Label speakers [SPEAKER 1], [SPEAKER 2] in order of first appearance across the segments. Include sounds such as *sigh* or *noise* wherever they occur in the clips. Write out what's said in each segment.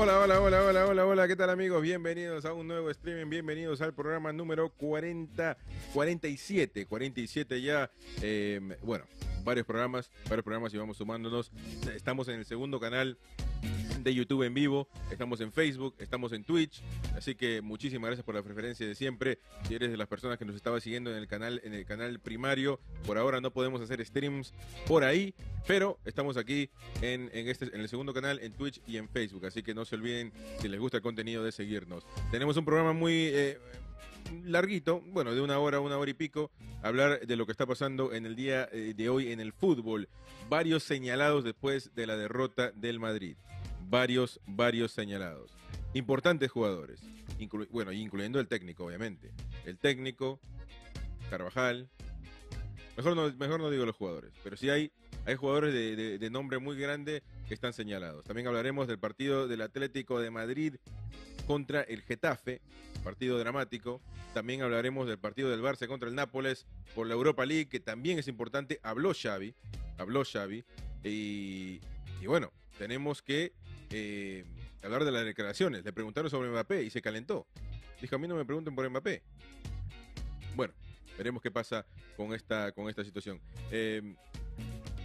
[SPEAKER 1] Hola, hola, hola, hola, hola, hola, ¿qué tal amigos? Bienvenidos a un nuevo streaming, bienvenidos al programa número 40, 47, 47 ya, eh, bueno, varios programas, varios programas y vamos sumándonos. Estamos en el segundo canal YouTube en vivo, estamos en Facebook, estamos en Twitch, así que muchísimas gracias por la preferencia de siempre. Si eres de las personas que nos estaba siguiendo en el canal, en el canal primario, por ahora no podemos hacer streams por ahí, pero estamos aquí en, este, en el segundo canal, en Twitch y en Facebook, así que no se olviden, si les gusta el contenido, de seguirnos. Tenemos un programa muy... Eh, larguito, bueno, de una hora, una hora y pico, hablar de lo que está pasando en el día eh, de hoy en el fútbol. Varios señalados después de la derrota del Madrid varios, varios señalados. Importantes jugadores, bueno, incluyendo el técnico, obviamente. El técnico, Carvajal. Mejor no, mejor no digo los jugadores, pero sí hay, hay jugadores de, nombre muy grande que están señalados. También hablaremos del partido del Atlético de Madrid contra el Getafe, partido dramático. También hablaremos del partido del Barça contra el Nápoles por la Europa League, que también es importante. Habló Xavi, habló Xavi. Y, y bueno, tenemos que eh, hablar de las declaraciones. Le preguntaron sobre Mbappé y se calentó. Dijo, a mí no me pregunten por Mbappé. Bueno, veremos qué pasa con esta, con esta situación. Eh,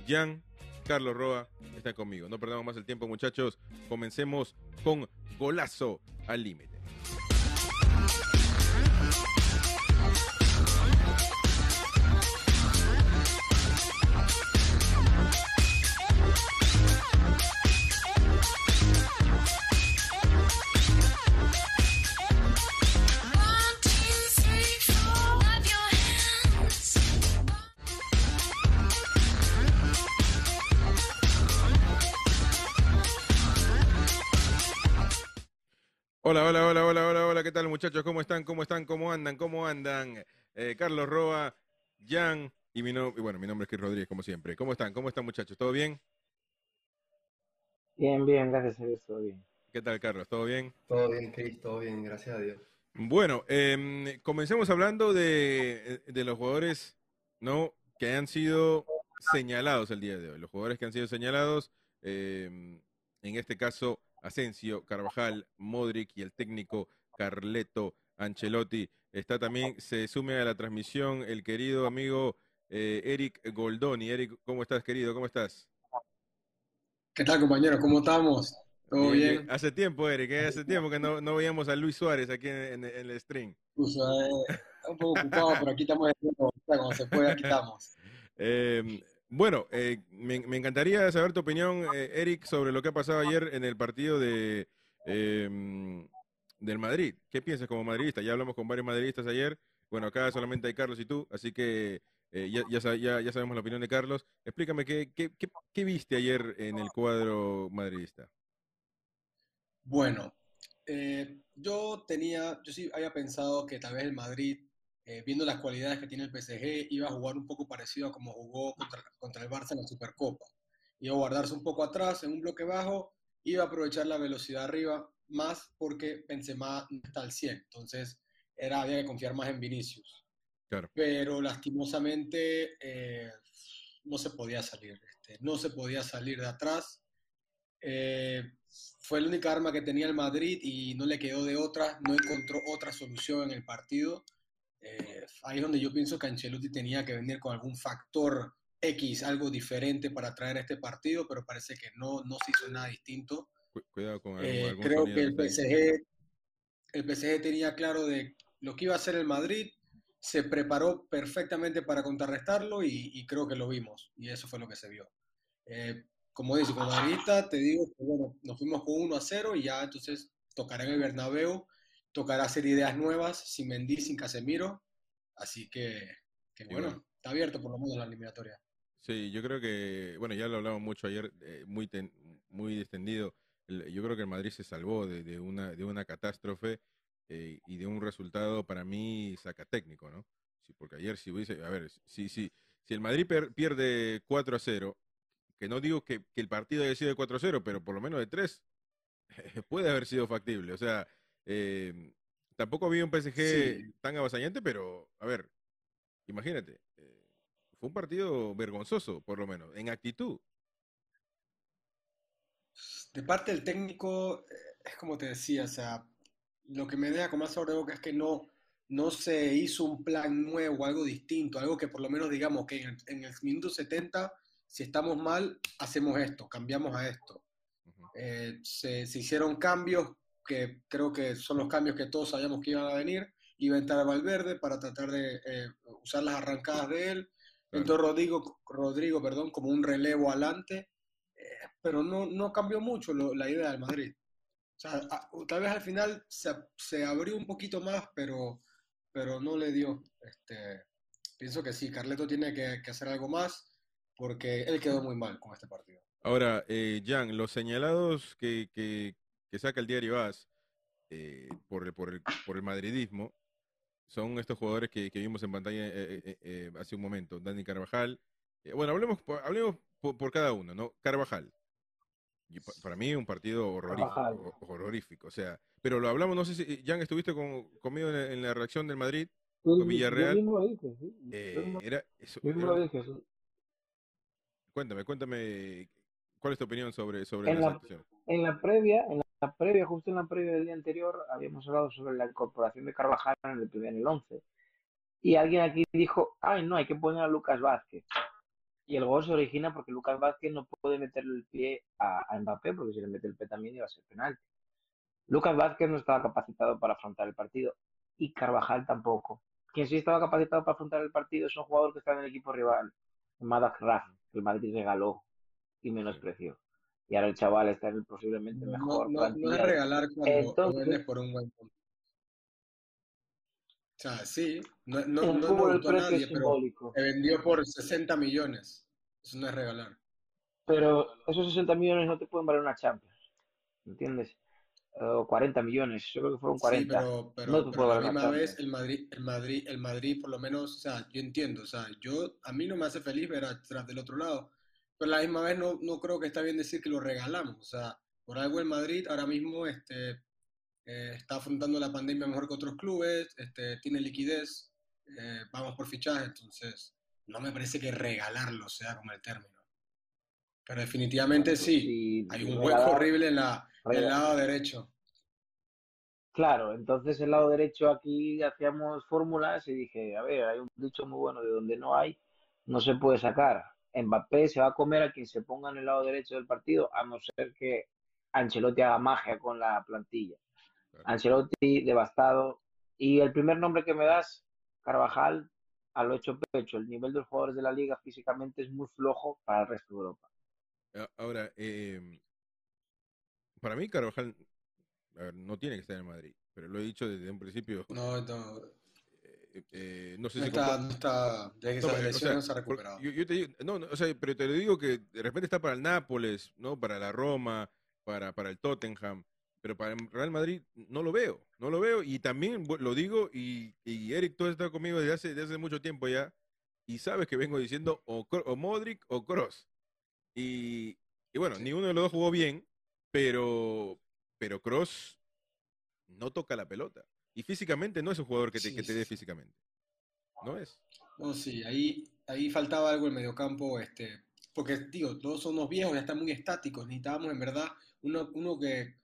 [SPEAKER 1] Jan, Carlos Roa está conmigo. No perdamos más el tiempo, muchachos. Comencemos con golazo al límite. Hola, hola, hola, hola, hola, hola, ¿qué tal muchachos? ¿Cómo están? ¿Cómo están? ¿Cómo andan? ¿Cómo andan? Eh, Carlos Roa, Jan y mi nombre, bueno, mi nombre es Chris Rodríguez, como siempre. ¿Cómo están? ¿Cómo están muchachos? ¿Todo bien?
[SPEAKER 2] Bien, bien, gracias a Dios, todo bien.
[SPEAKER 1] ¿Qué tal, Carlos? ¿Todo bien?
[SPEAKER 3] Todo bien, Chris, todo bien, gracias a Dios.
[SPEAKER 1] Bueno, em, comencemos hablando de, los jugadores, ¿no? Que han sido señalados el día de hoy. Los jugadores que han sido señalados, em, en este caso, Asensio, Carvajal, Modric y el técnico Carleto Ancelotti. Está también, se sume a la transmisión el querido amigo eh, Eric Goldoni. Eric, ¿cómo estás, querido? ¿Cómo estás?
[SPEAKER 4] ¿Qué tal, compañero? ¿Cómo estamos? ¿Todo bien?
[SPEAKER 1] Hace tiempo, Eric, ¿eh? hace *laughs* tiempo que no, no, veíamos a Luis Suárez aquí en, el stream.
[SPEAKER 4] Pues, eh, un poco ocupado, pero aquí estamos, cuando se puede, aquí estamos. *laughs*
[SPEAKER 1] Bueno, eh, me, encantaría saber tu opinión, eh, Eric, sobre lo que ha pasado ayer en el partido de em, del Madrid. ¿Qué piensas como madridista? Ya hablamos con varios madridistas ayer. Bueno, acá solamente hay Carlos y tú, así que eh, ya, ya, ya, sabemos la opinión de Carlos. Explícame, ¿qué, qué, qué, viste ayer en el cuadro madridista?
[SPEAKER 4] Bueno, yo tenía, yo sí había pensado que tal vez el Madrid eh, viendo las cualidades que tiene el PSG, iba a jugar un poco parecido a como jugó contra, el Barça en la Supercopa. Iba a guardarse un poco atrás, en un bloque bajo, iba a aprovechar la velocidad arriba más porque Benzema no está al 100. Entonces, era, había que confiar más en Vinicius. Claro. Pero lastimosamente eh, no se podía salir. Este, no se podía salir de atrás. Eh, fue la única arma que tenía el Madrid y no le quedó de otra, no encontró otra solución en el partido. Eh, ahí es donde yo pienso que Ancelotti tenía que venir con algún factor X, algo diferente para traer a este partido, pero parece que no, no se hizo nada distinto.
[SPEAKER 1] Cuidado con
[SPEAKER 4] eh, algún, Creo que el PSG, el PSG tenía claro de lo que iba a hacer el Madrid, se preparó perfectamente para contrarrestarlo y, creo que lo vimos, y eso fue lo que se vio. Eh, como dice, como madridista, te digo que bueno, nos fuimos con 1 a 0 y ya entonces tocará en el Bernabéu tocará hacer ideas nuevas sin Mendy, sin Casemiro. Así que, bueno, está abierto por lo menos la eliminatoria.
[SPEAKER 1] Sí, yo creo que, bueno, ya lo hablamos mucho ayer, eh, muy, muy extendido. yo creo que el Madrid se salvó de, una, de una catástrofe eh, y de un resultado para mí sacatécnico, ¿no? Sí, porque ayer si hubiese, a ver, si, si, si el Madrid pierde 4 a 0, que no digo que, que el partido haya sido de 4 a 0, pero por lo menos de 3, *laughs* puede haber sido factible. O sea, eh, tampoco había un PSG tan avasañante, pero a ver, imagínate, eh, fue un partido vergonzoso, por lo menos, en actitud.
[SPEAKER 4] De parte del técnico, eh, es como te decía, o sea, lo que me deja con más sabor de boca es que no, no se hizo un plan nuevo, algo distinto, algo que por lo menos digamos que en el, en el minuto 70, si estamos mal, hacemos esto, cambiamos a esto.
[SPEAKER 1] Ujú.
[SPEAKER 4] Eh, se, se hicieron cambios que creo que son los cambios que todos sabíamos que iban a venir. Iba a entrar Valverde para tratar de eh, usar las arrancadas de él.
[SPEAKER 1] Claro.
[SPEAKER 4] Entró Rodrigo, Rodrigo perdón, como un relevo adelante, eh, pero no, no cambió mucho lo- la idea del Madrid. O sea, a- tal vez al final se, se abrió un poquito más, pero, pero no le dio. Este, pienso que sí, Carleto tiene que, que hacer algo más porque él quedó muy mal con este partido.
[SPEAKER 1] Ahora, eh, Jan, los señalados que, que- que saca el diario AS eh, por, el, por, el, por el madridismo son estos jugadores que, que vimos en pantalla eh, eh, eh, hace un momento. Dani Carvajal. eh, bueno, hablemos, por- hablemos por, por cada uno, ¿no? Carvajal. Y pa- para mí un partido horrorífico, horrorífico. O sea, pero lo hablamos, no sé si, Jan, estuviste con- conmigo en la, en la reacción del Madrid. Con Villarreal,
[SPEAKER 2] Yo mismo lo dije, sí. Yo
[SPEAKER 1] eh,
[SPEAKER 2] mismo-
[SPEAKER 1] era, eso,
[SPEAKER 2] yo mismo
[SPEAKER 1] era-
[SPEAKER 2] lo dije. sí.
[SPEAKER 1] cuéntame, cuéntame, ¿cuál es tu opinión sobre, sobre
[SPEAKER 2] En
[SPEAKER 1] la
[SPEAKER 2] la-
[SPEAKER 1] situación?
[SPEAKER 2] En la previa, en la previa, justo en la previa del día anterior, habíamos hablado sobre la incorporación de Carvajal en el primer en el 11. Y alguien aquí dijo, ay, no, hay que poner a Lucas Vázquez. Y el gol se origina porque Lucas Vázquez no puede meterle el pie a, a Mbappé, porque si le mete el pie también iba a ser penal. Lucas Vázquez no estaba capacitado para afrontar el partido y Carvajal tampoco. Quien sí estaba capacitado para afrontar el partido es un jugador que está en el equipo rival, Madak Raf, que el Madrid regaló y menospreció. Y ahora el chaval está en el posiblemente
[SPEAKER 4] No,
[SPEAKER 2] mejor
[SPEAKER 4] no, no es
[SPEAKER 2] plantilla.
[SPEAKER 4] regalar cuando
[SPEAKER 2] Entonces-
[SPEAKER 4] vendes por un buen punto. O sea, sí, no, no,
[SPEAKER 2] el
[SPEAKER 4] no, no a nadie,
[SPEAKER 2] es
[SPEAKER 4] pero se vendió por 60 millones. Eso no es regalar.
[SPEAKER 2] Pero esos 60 millones no te pueden valer una Champions. ¿Entiendes? O 40 millones. Yo creo que fueron
[SPEAKER 4] Sí,
[SPEAKER 2] 40.
[SPEAKER 4] pero, pero,
[SPEAKER 2] No te
[SPEAKER 4] pero a la misma vez el Madrid, el Madrid, el Madrid por lo menos, o sea, yo entiendo, o sea, yo, a mí no me hace feliz ver atrás del otro lado, pero a la misma vez no, no creo que está bien decir que lo regalamos, o sea, por algo el Madrid ahora mismo este, eh, está afrontando la pandemia mejor que otros clubes, este, tiene liquidez, eh, vamos por fichaje, entonces no me parece que regalarlo sea como el término. Pero definitivamente
[SPEAKER 2] Bueno, pues
[SPEAKER 4] sí,
[SPEAKER 2] si
[SPEAKER 4] hay un
[SPEAKER 2] regalar-
[SPEAKER 4] hueco horrible en la, en el lado derecho.
[SPEAKER 2] Claro, entonces el lado derecho aquí hacíamos fórmulas y dije, a ver, hay un dicho muy bueno de donde no hay, no se puede sacar. Mbappé se va a comer a quien se ponga en el lado derecho del partido, a no ser que Ancelotti haga magia con la plantilla.
[SPEAKER 1] Claro.
[SPEAKER 2] Ancelotti devastado. Y el primer nombre que me das, Carvajal, al ocho pecho. El nivel de los jugadores de la liga físicamente es muy flojo para el resto de Europa.
[SPEAKER 1] Ahora, eh, para mí Carvajal a ver, no tiene que estar en Madrid, pero lo he dicho desde un principio.
[SPEAKER 4] No, no,
[SPEAKER 1] eh, eh, no sé
[SPEAKER 4] no
[SPEAKER 1] si
[SPEAKER 4] está, no está, desde que
[SPEAKER 1] No,
[SPEAKER 4] esa
[SPEAKER 1] pero, o sea,
[SPEAKER 4] no se ha recuperado.
[SPEAKER 1] yo, yo te digo, no, no, o sea, pero te lo digo que de repente está para el Nápoles, ¿no? Para la Roma, para, para el Tottenham, pero para el Real Madrid no lo veo, no lo veo y también lo digo y, y Eric, tú has estado conmigo desde hace, desde hace mucho tiempo ya y sabes que vengo diciendo o, o Modric o Cross y, y bueno,
[SPEAKER 4] Sí.
[SPEAKER 1] ni uno de los dos jugó bien, pero, pero Cross no toca la pelota y físicamente no es un jugador que te,
[SPEAKER 4] Sí,
[SPEAKER 1] que te
[SPEAKER 4] sí,
[SPEAKER 1] dé físicamente, ¿no es?
[SPEAKER 4] No, sí, ahí, ahí faltaba algo en mediocampo, este, porque digo, todos son unos viejos, ya están muy estáticos, necesitábamos en verdad uno, uno que...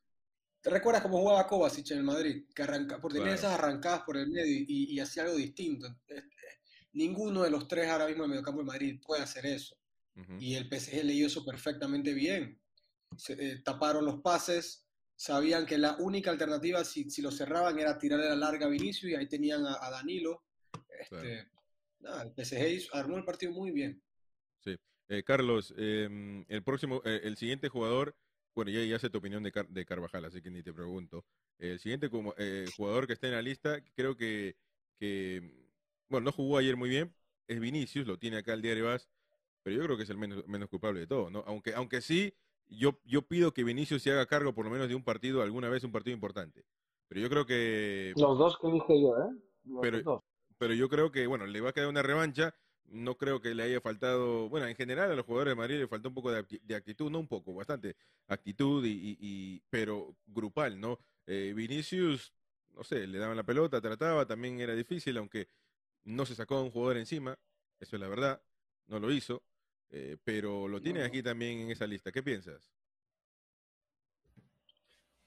[SPEAKER 4] ¿Te recuerdas cómo jugaba Kovacic en el Madrid? Que arranca, por tener
[SPEAKER 1] Claro.
[SPEAKER 4] esas arrancadas por el medio y, y hacía algo distinto. Este, ninguno de los tres ahora mismo en el mediocampo de Madrid puede hacer eso. Y el PSG leyó eso perfectamente bien. Se, eh, taparon los pases, sabían que la única alternativa si, si lo cerraban era tirarle la larga a Vinicius y ahí tenían a, a Danilo. Este, nada, el PSG hizo- armó el partido muy bien.
[SPEAKER 1] Eh, Carlos, em, el próximo, eh, el siguiente jugador, bueno, ya, ya sé tu opinión de, Car- de Carvajal, así que ni te pregunto. El siguiente como, eh, jugador que está en la lista, creo que, que, bueno, no jugó ayer muy bien, es Vinicius, lo tiene acá el diario Vas, pero yo creo que es el menos, menos culpable de todo, ¿no? Aunque, aunque sí, yo, yo pido que Vinicius se haga cargo por lo menos de un partido, alguna vez un partido importante. Pero yo creo que
[SPEAKER 2] Los dos que dije yo, ¿eh? Los
[SPEAKER 1] Pero-
[SPEAKER 2] dos.
[SPEAKER 1] pero yo creo que, bueno, le va a quedar una revancha. No creo que le haya faltado, bueno, en general a los jugadores de Madrid le faltó un poco de, acti- de actitud, no un poco, bastante actitud, y, y- y- pero grupal, ¿no? Eh, Vinicius, no sé, le daban la pelota, trataba, también era difícil, aunque no se sacó a un jugador encima, eso es la verdad, no lo hizo, eh, pero lo tiene
[SPEAKER 2] No.
[SPEAKER 1] aquí también en esa lista. ¿Qué piensas?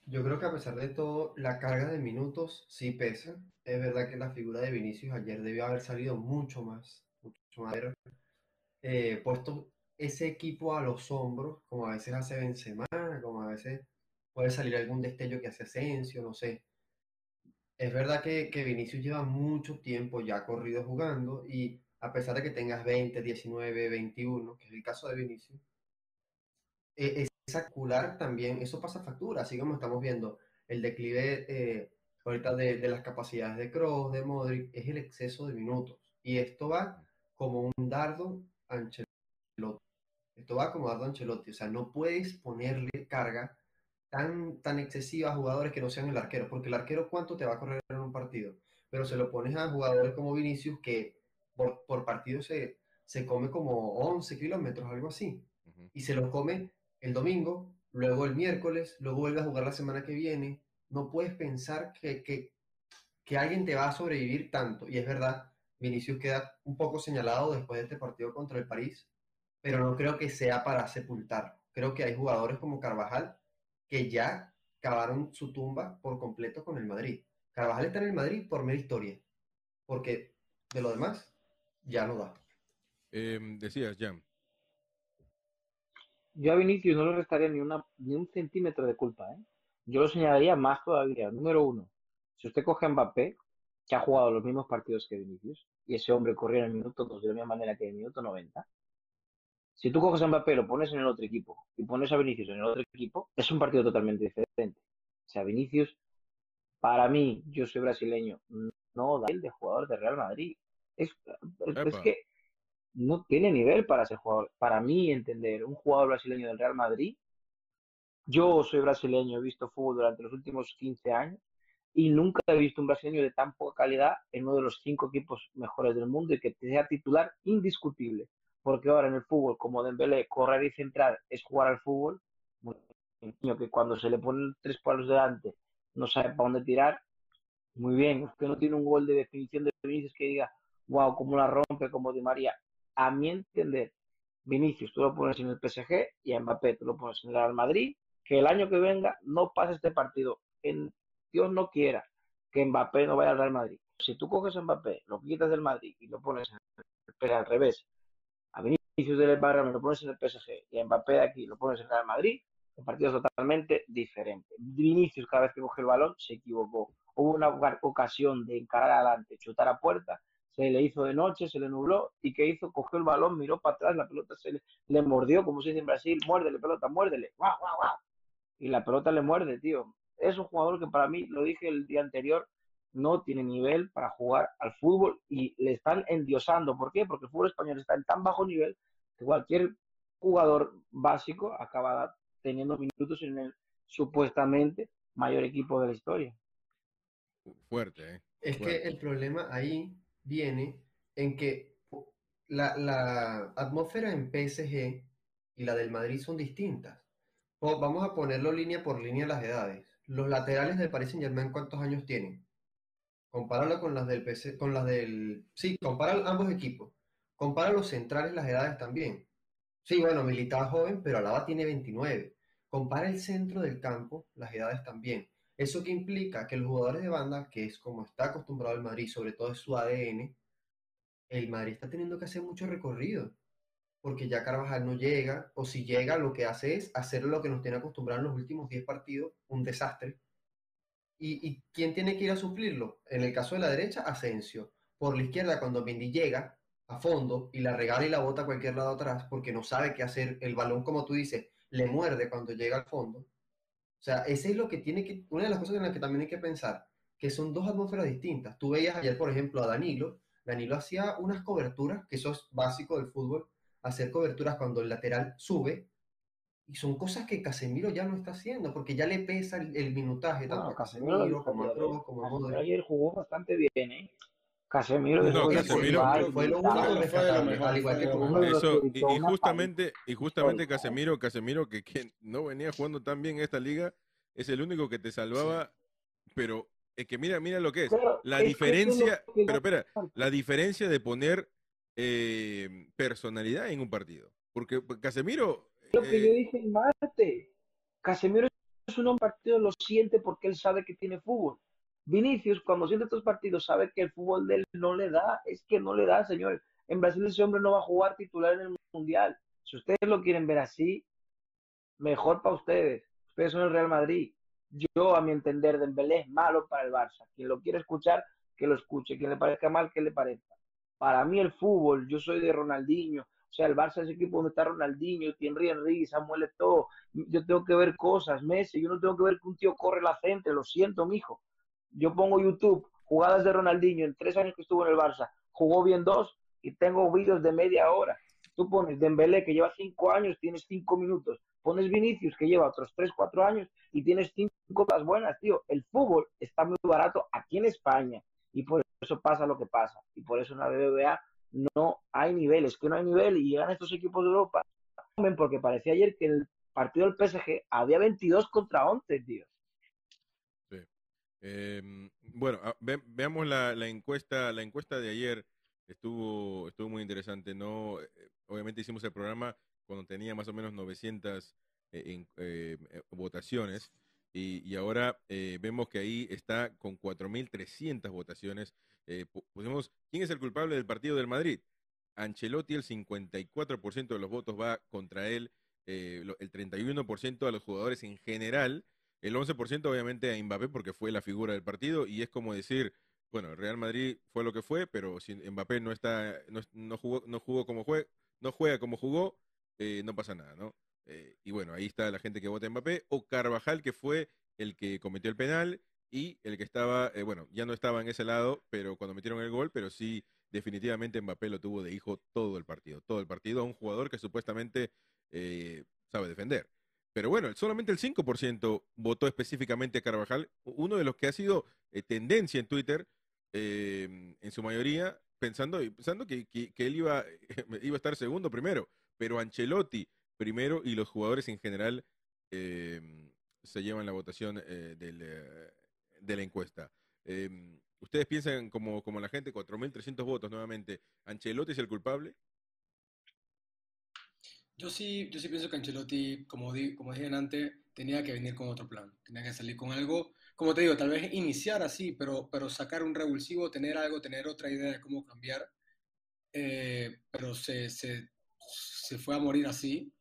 [SPEAKER 3] Yo creo que a pesar de todo, la carga de minutos sí pesa. Es verdad que la figura de Vinicius ayer debió haber salido mucho más, mucho más eh, puesto ese equipo a los hombros, como a veces hace Benzema, como a veces puede salir algún destello que hace Asensio, no sé. Es verdad que, que Vinicius lleva mucho tiempo ya corrido jugando y a pesar de que tengas 20, 19, 21, que es el caso de Vinicius, eh, es circular también, eso pasa factura, así como estamos viendo el declive eh, ahorita de, de, las capacidades de Kroos, de Modric, es el exceso de minutos. Y esto va como un dardo Ancelotti. Esto va como dardo Ancelotti. O sea, no puedes ponerle carga tan, tan excesiva a jugadores que no sean el arquero, porque el arquero cuánto te va a correr en un partido. Pero se lo pones a jugadores como Vinicius que por, por partido se, se come como 11 kilómetros, algo así. Uh -huh. Y se lo come el domingo, luego el miércoles, luego vuelve a jugar la semana que viene. No puedes pensar que, que, que, alguien te va a sobrevivir tanto. Y es verdad, Vinicius queda un poco señalado después de este partido contra el París, pero no creo que sea para sepultar. Creo que hay jugadores como Carvajal que ya cavaron su tumba por completo con el Madrid. Carvajal está en el Madrid por mera historia, porque de lo demás ya no da.
[SPEAKER 1] Eh, decías, Jan.
[SPEAKER 2] Yo a Vinicius no le restaría ni, una, ni un centímetro de culpa. ¿eh? Yo lo señalaría más todavía. Número uno, si usted coge a Mbappé, que ha jugado los mismos partidos que Vinicius, y ese hombre corrió en el minuto 2 de la misma manera que en el minuto 90, si tú coges a Mbappé, lo pones en el otro equipo y pones a Vinicius en el otro equipo, es un partido totalmente diferente. O sea, Vinicius, para mí, yo soy brasileño, no da el de jugador de Real Madrid. Es, es que no tiene nivel para ser jugador. Para mí, entender, un jugador brasileño del Real Madrid, yo soy brasileño, he visto fútbol durante los últimos 15 años y nunca he visto un brasileño de tan poca calidad en uno de los cinco equipos mejores del mundo y que sea titular indiscutible. Porque ahora en el fútbol, como Dembélé, correr y centrar es jugar al fútbol, un niño que cuando se le ponen tres palos delante no sabe para dónde tirar, muy bien, usted no tiene un gol de definición de Vinicius que diga, wow, cómo la rompe, como Di María. A mi entender, Vinicius tú lo pones en el PSG y a Mbappé tú lo pones en el Real Madrid, que el año que venga no pase este partido. En, Dios no quiera que Mbappé no vaya al Real Madrid. Si tú coges a Mbappé, lo quitas del Madrid y lo pones en el, al revés, a Vinicius del Barra lo pones en el PSG y a Mbappé de aquí lo pones en el Real Madrid, el partido es totalmente diferente. Vinicius cada vez que coge el balón se equivocó. Hubo una ocasión de encarar adelante, chutar a puerta, se le hizo de noche, se le nubló y ¿qué hizo? Cogió el balón, miró para atrás, la pelota se le, le mordió, como se dice en Brasil, muérdele pelota, muérdele, guau, guau, guau. Y la pelota le muerde, tío. Es un jugador que para mí, lo dije el día anterior, no tiene nivel para jugar al fútbol y le están endiosando. ¿Por qué? Porque el fútbol español está en tan bajo nivel que cualquier jugador básico acaba teniendo minutos en el supuestamente mayor equipo de la historia.
[SPEAKER 1] Fuerte, ¿eh?
[SPEAKER 3] Es
[SPEAKER 1] Fuerte.
[SPEAKER 3] que el problema ahí viene en que la, la, atmósfera en PSG y la del Madrid son distintas. Vamos a ponerlo línea por línea las edades. Los laterales del Paris Saint Germain, ¿cuántos años tienen? Compáralo con las del PC, con las del. Sí, compara ambos equipos. Compara los centrales, las edades también. Sí, bueno, Militao joven, pero Alaba tiene 29. Compara el centro del campo, las edades también. Eso que implica que los jugadores de banda, que es como está acostumbrado el Madrid, sobre todo es su ADN, el Madrid está teniendo que hacer mucho recorrido, porque ya Carvajal no llega, o si llega, lo que hace es hacer lo que nos tiene acostumbrado en los últimos 10 partidos, un desastre. ¿Y, ¿Y quién tiene que ir a suplirlo? En el caso de la derecha, Asensio. Por la izquierda, cuando Mendy llega a fondo y la regala y la bota a cualquier lado atrás, porque no sabe qué hacer, el balón, como tú dices, le muerde cuando llega al fondo. O sea, ese es lo que tiene que, una de las cosas en las que también hay que pensar, que son dos atmósferas distintas. Tú veías ayer, por ejemplo, a Danilo. Danilo hacía unas coberturas, que eso es básico del fútbol, hacer coberturas cuando el lateral sube, y son cosas que Casemiro ya no está haciendo, porque ya le pesa el, el minutaje, tanto
[SPEAKER 2] Bueno,
[SPEAKER 3] a Casemiro,
[SPEAKER 2] Casemiro,
[SPEAKER 3] como a Kroos, como a Modric.
[SPEAKER 2] ayer jugó bastante bien, ¿eh? Casemiro
[SPEAKER 1] No,
[SPEAKER 2] después de
[SPEAKER 1] Casemiro
[SPEAKER 3] fue lo único rescatable, al igual que.
[SPEAKER 1] Eso, y, justamente, y justamente. Casemiro, Casemiro que, que no venía jugando tan bien en esta liga, es el único que te salvaba, pero es que mira, mira lo que es. La
[SPEAKER 2] es es
[SPEAKER 1] diferencia,
[SPEAKER 2] que
[SPEAKER 1] pero espera, la diferencia de poner eh, personalidad en un partido. Porque Casemiro,
[SPEAKER 2] Lo que
[SPEAKER 1] eh,
[SPEAKER 2] yo dije en Marte, Casemiro un partido lo siente porque él sabe que tiene fútbol. Vinicius, cuando siente estos partidos, sabe que el fútbol de él no le da, es que no le da, señor. En Brasil ese hombre no va a jugar titular en el Mundial. Si ustedes lo quieren ver así, mejor para ustedes. Ustedes son el Real Madrid. Yo, a mi entender, Dembélé es malo para el Barça. Quien lo quiere escuchar, que lo escuche. Quien le parezca mal, que le parezca. Para mí el fútbol, yo soy de Ronaldinho. O sea, el Barça es el equipo donde está Ronaldinho, Thierry Henry, Samuel Eto'o. Yo tengo que ver cosas, Messi. Yo no tengo que ver que un tío corre la gente. Lo siento, mijo. Yo pongo YouTube, jugadas de Ronaldinho en tres años que estuvo en el Barça. Jugó bien dos y tengo vídeos de media hora. Tú pones Dembélé, que lleva cinco años, tienes cinco minutos. Pones Vinicius, que lleva otros tres, cuatro años, y tienes cinco cosas buenas, tío. El fútbol está muy barato aquí en España, y por eso pasa lo que pasa. Y por eso en la BBVA no hay niveles, que no hay nivel, y llegan estos equipos de Europa. Porque parecía ayer que el partido del PSG había 22 contra 11, tío.
[SPEAKER 1] Em, bueno, veamos la, encuesta, la encuesta de ayer estuvo, estuvo muy interesante. No, eh, obviamente hicimos el programa cuando tenía más o menos 900 eh, eh, votaciones y, ahora vemos que ahí está con 4.300 votaciones. pusimos, ¿quién es el culpable del partido del Madrid? Ancelotti, el 54% de los votos va contra él, el 31% a los jugadores en general, el 11% obviamente a Mbappé porque fue la figura del partido y es como decir, bueno, Real Madrid fue lo que fue, pero si Mbappé no está, no, jugó, no jugó como juega, no juega como jugó, eh, no pasa nada, ¿no? Eh, y bueno, ahí está la gente que vota Mbappé, o Carvajal, que fue el que cometió el penal, y el que estaba, eh, bueno, ya no estaba en ese lado, pero cuando metieron el gol, pero sí, definitivamente Mbappé lo tuvo de hijo todo el partido, todo el partido, a un jugador que supuestamente sabe defender. Pero bueno, solamente el 5% votó específicamente a Carvajal, uno de los que ha sido tendencia en Twitter, Em, en su mayoría, pensando, pensando que, él iba, *laughs* iba a estar segundo primero, pero Ancelotti primero y los jugadores en general em, se llevan la votación eh, eh, de la encuesta. Em, ¿Ustedes piensan como, como la gente, 4.300 votos nuevamente, Ancelotti es el culpable?
[SPEAKER 4] Yo sí, yo sí pienso que Ancelotti, como, di, como dije antes, tenía que venir con otro plan, tenía que salir con algo como te digo, tal vez iniciar así, pero, pero sacar un revulsivo, tener algo, tener otra idea de cómo cambiar, eh, pero se, se, se, fue a morir así.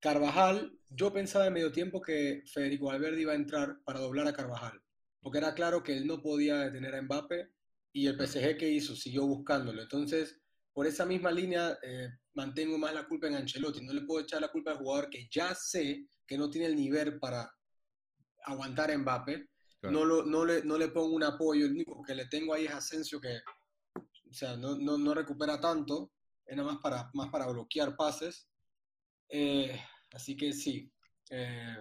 [SPEAKER 4] Carvajal, yo pensaba en medio tiempo que Federico Valverde iba a entrar para doblar a Carvajal, porque era claro que él no podía detener a Mbappe y el PSG que hizo siguió buscándolo. Entonces, por esa misma línea, eh, mantengo más la culpa en Ancelotti. No le puedo echar la culpa al jugador que ya sé que no tiene el nivel para aguantar a Mbappe no, lo, no, le, no le pongo un apoyo, el único que le tengo ahí es Asensio que, o sea, no, no, no recupera tanto, es nada más para, más para bloquear pases. Eh, así que sí, eh,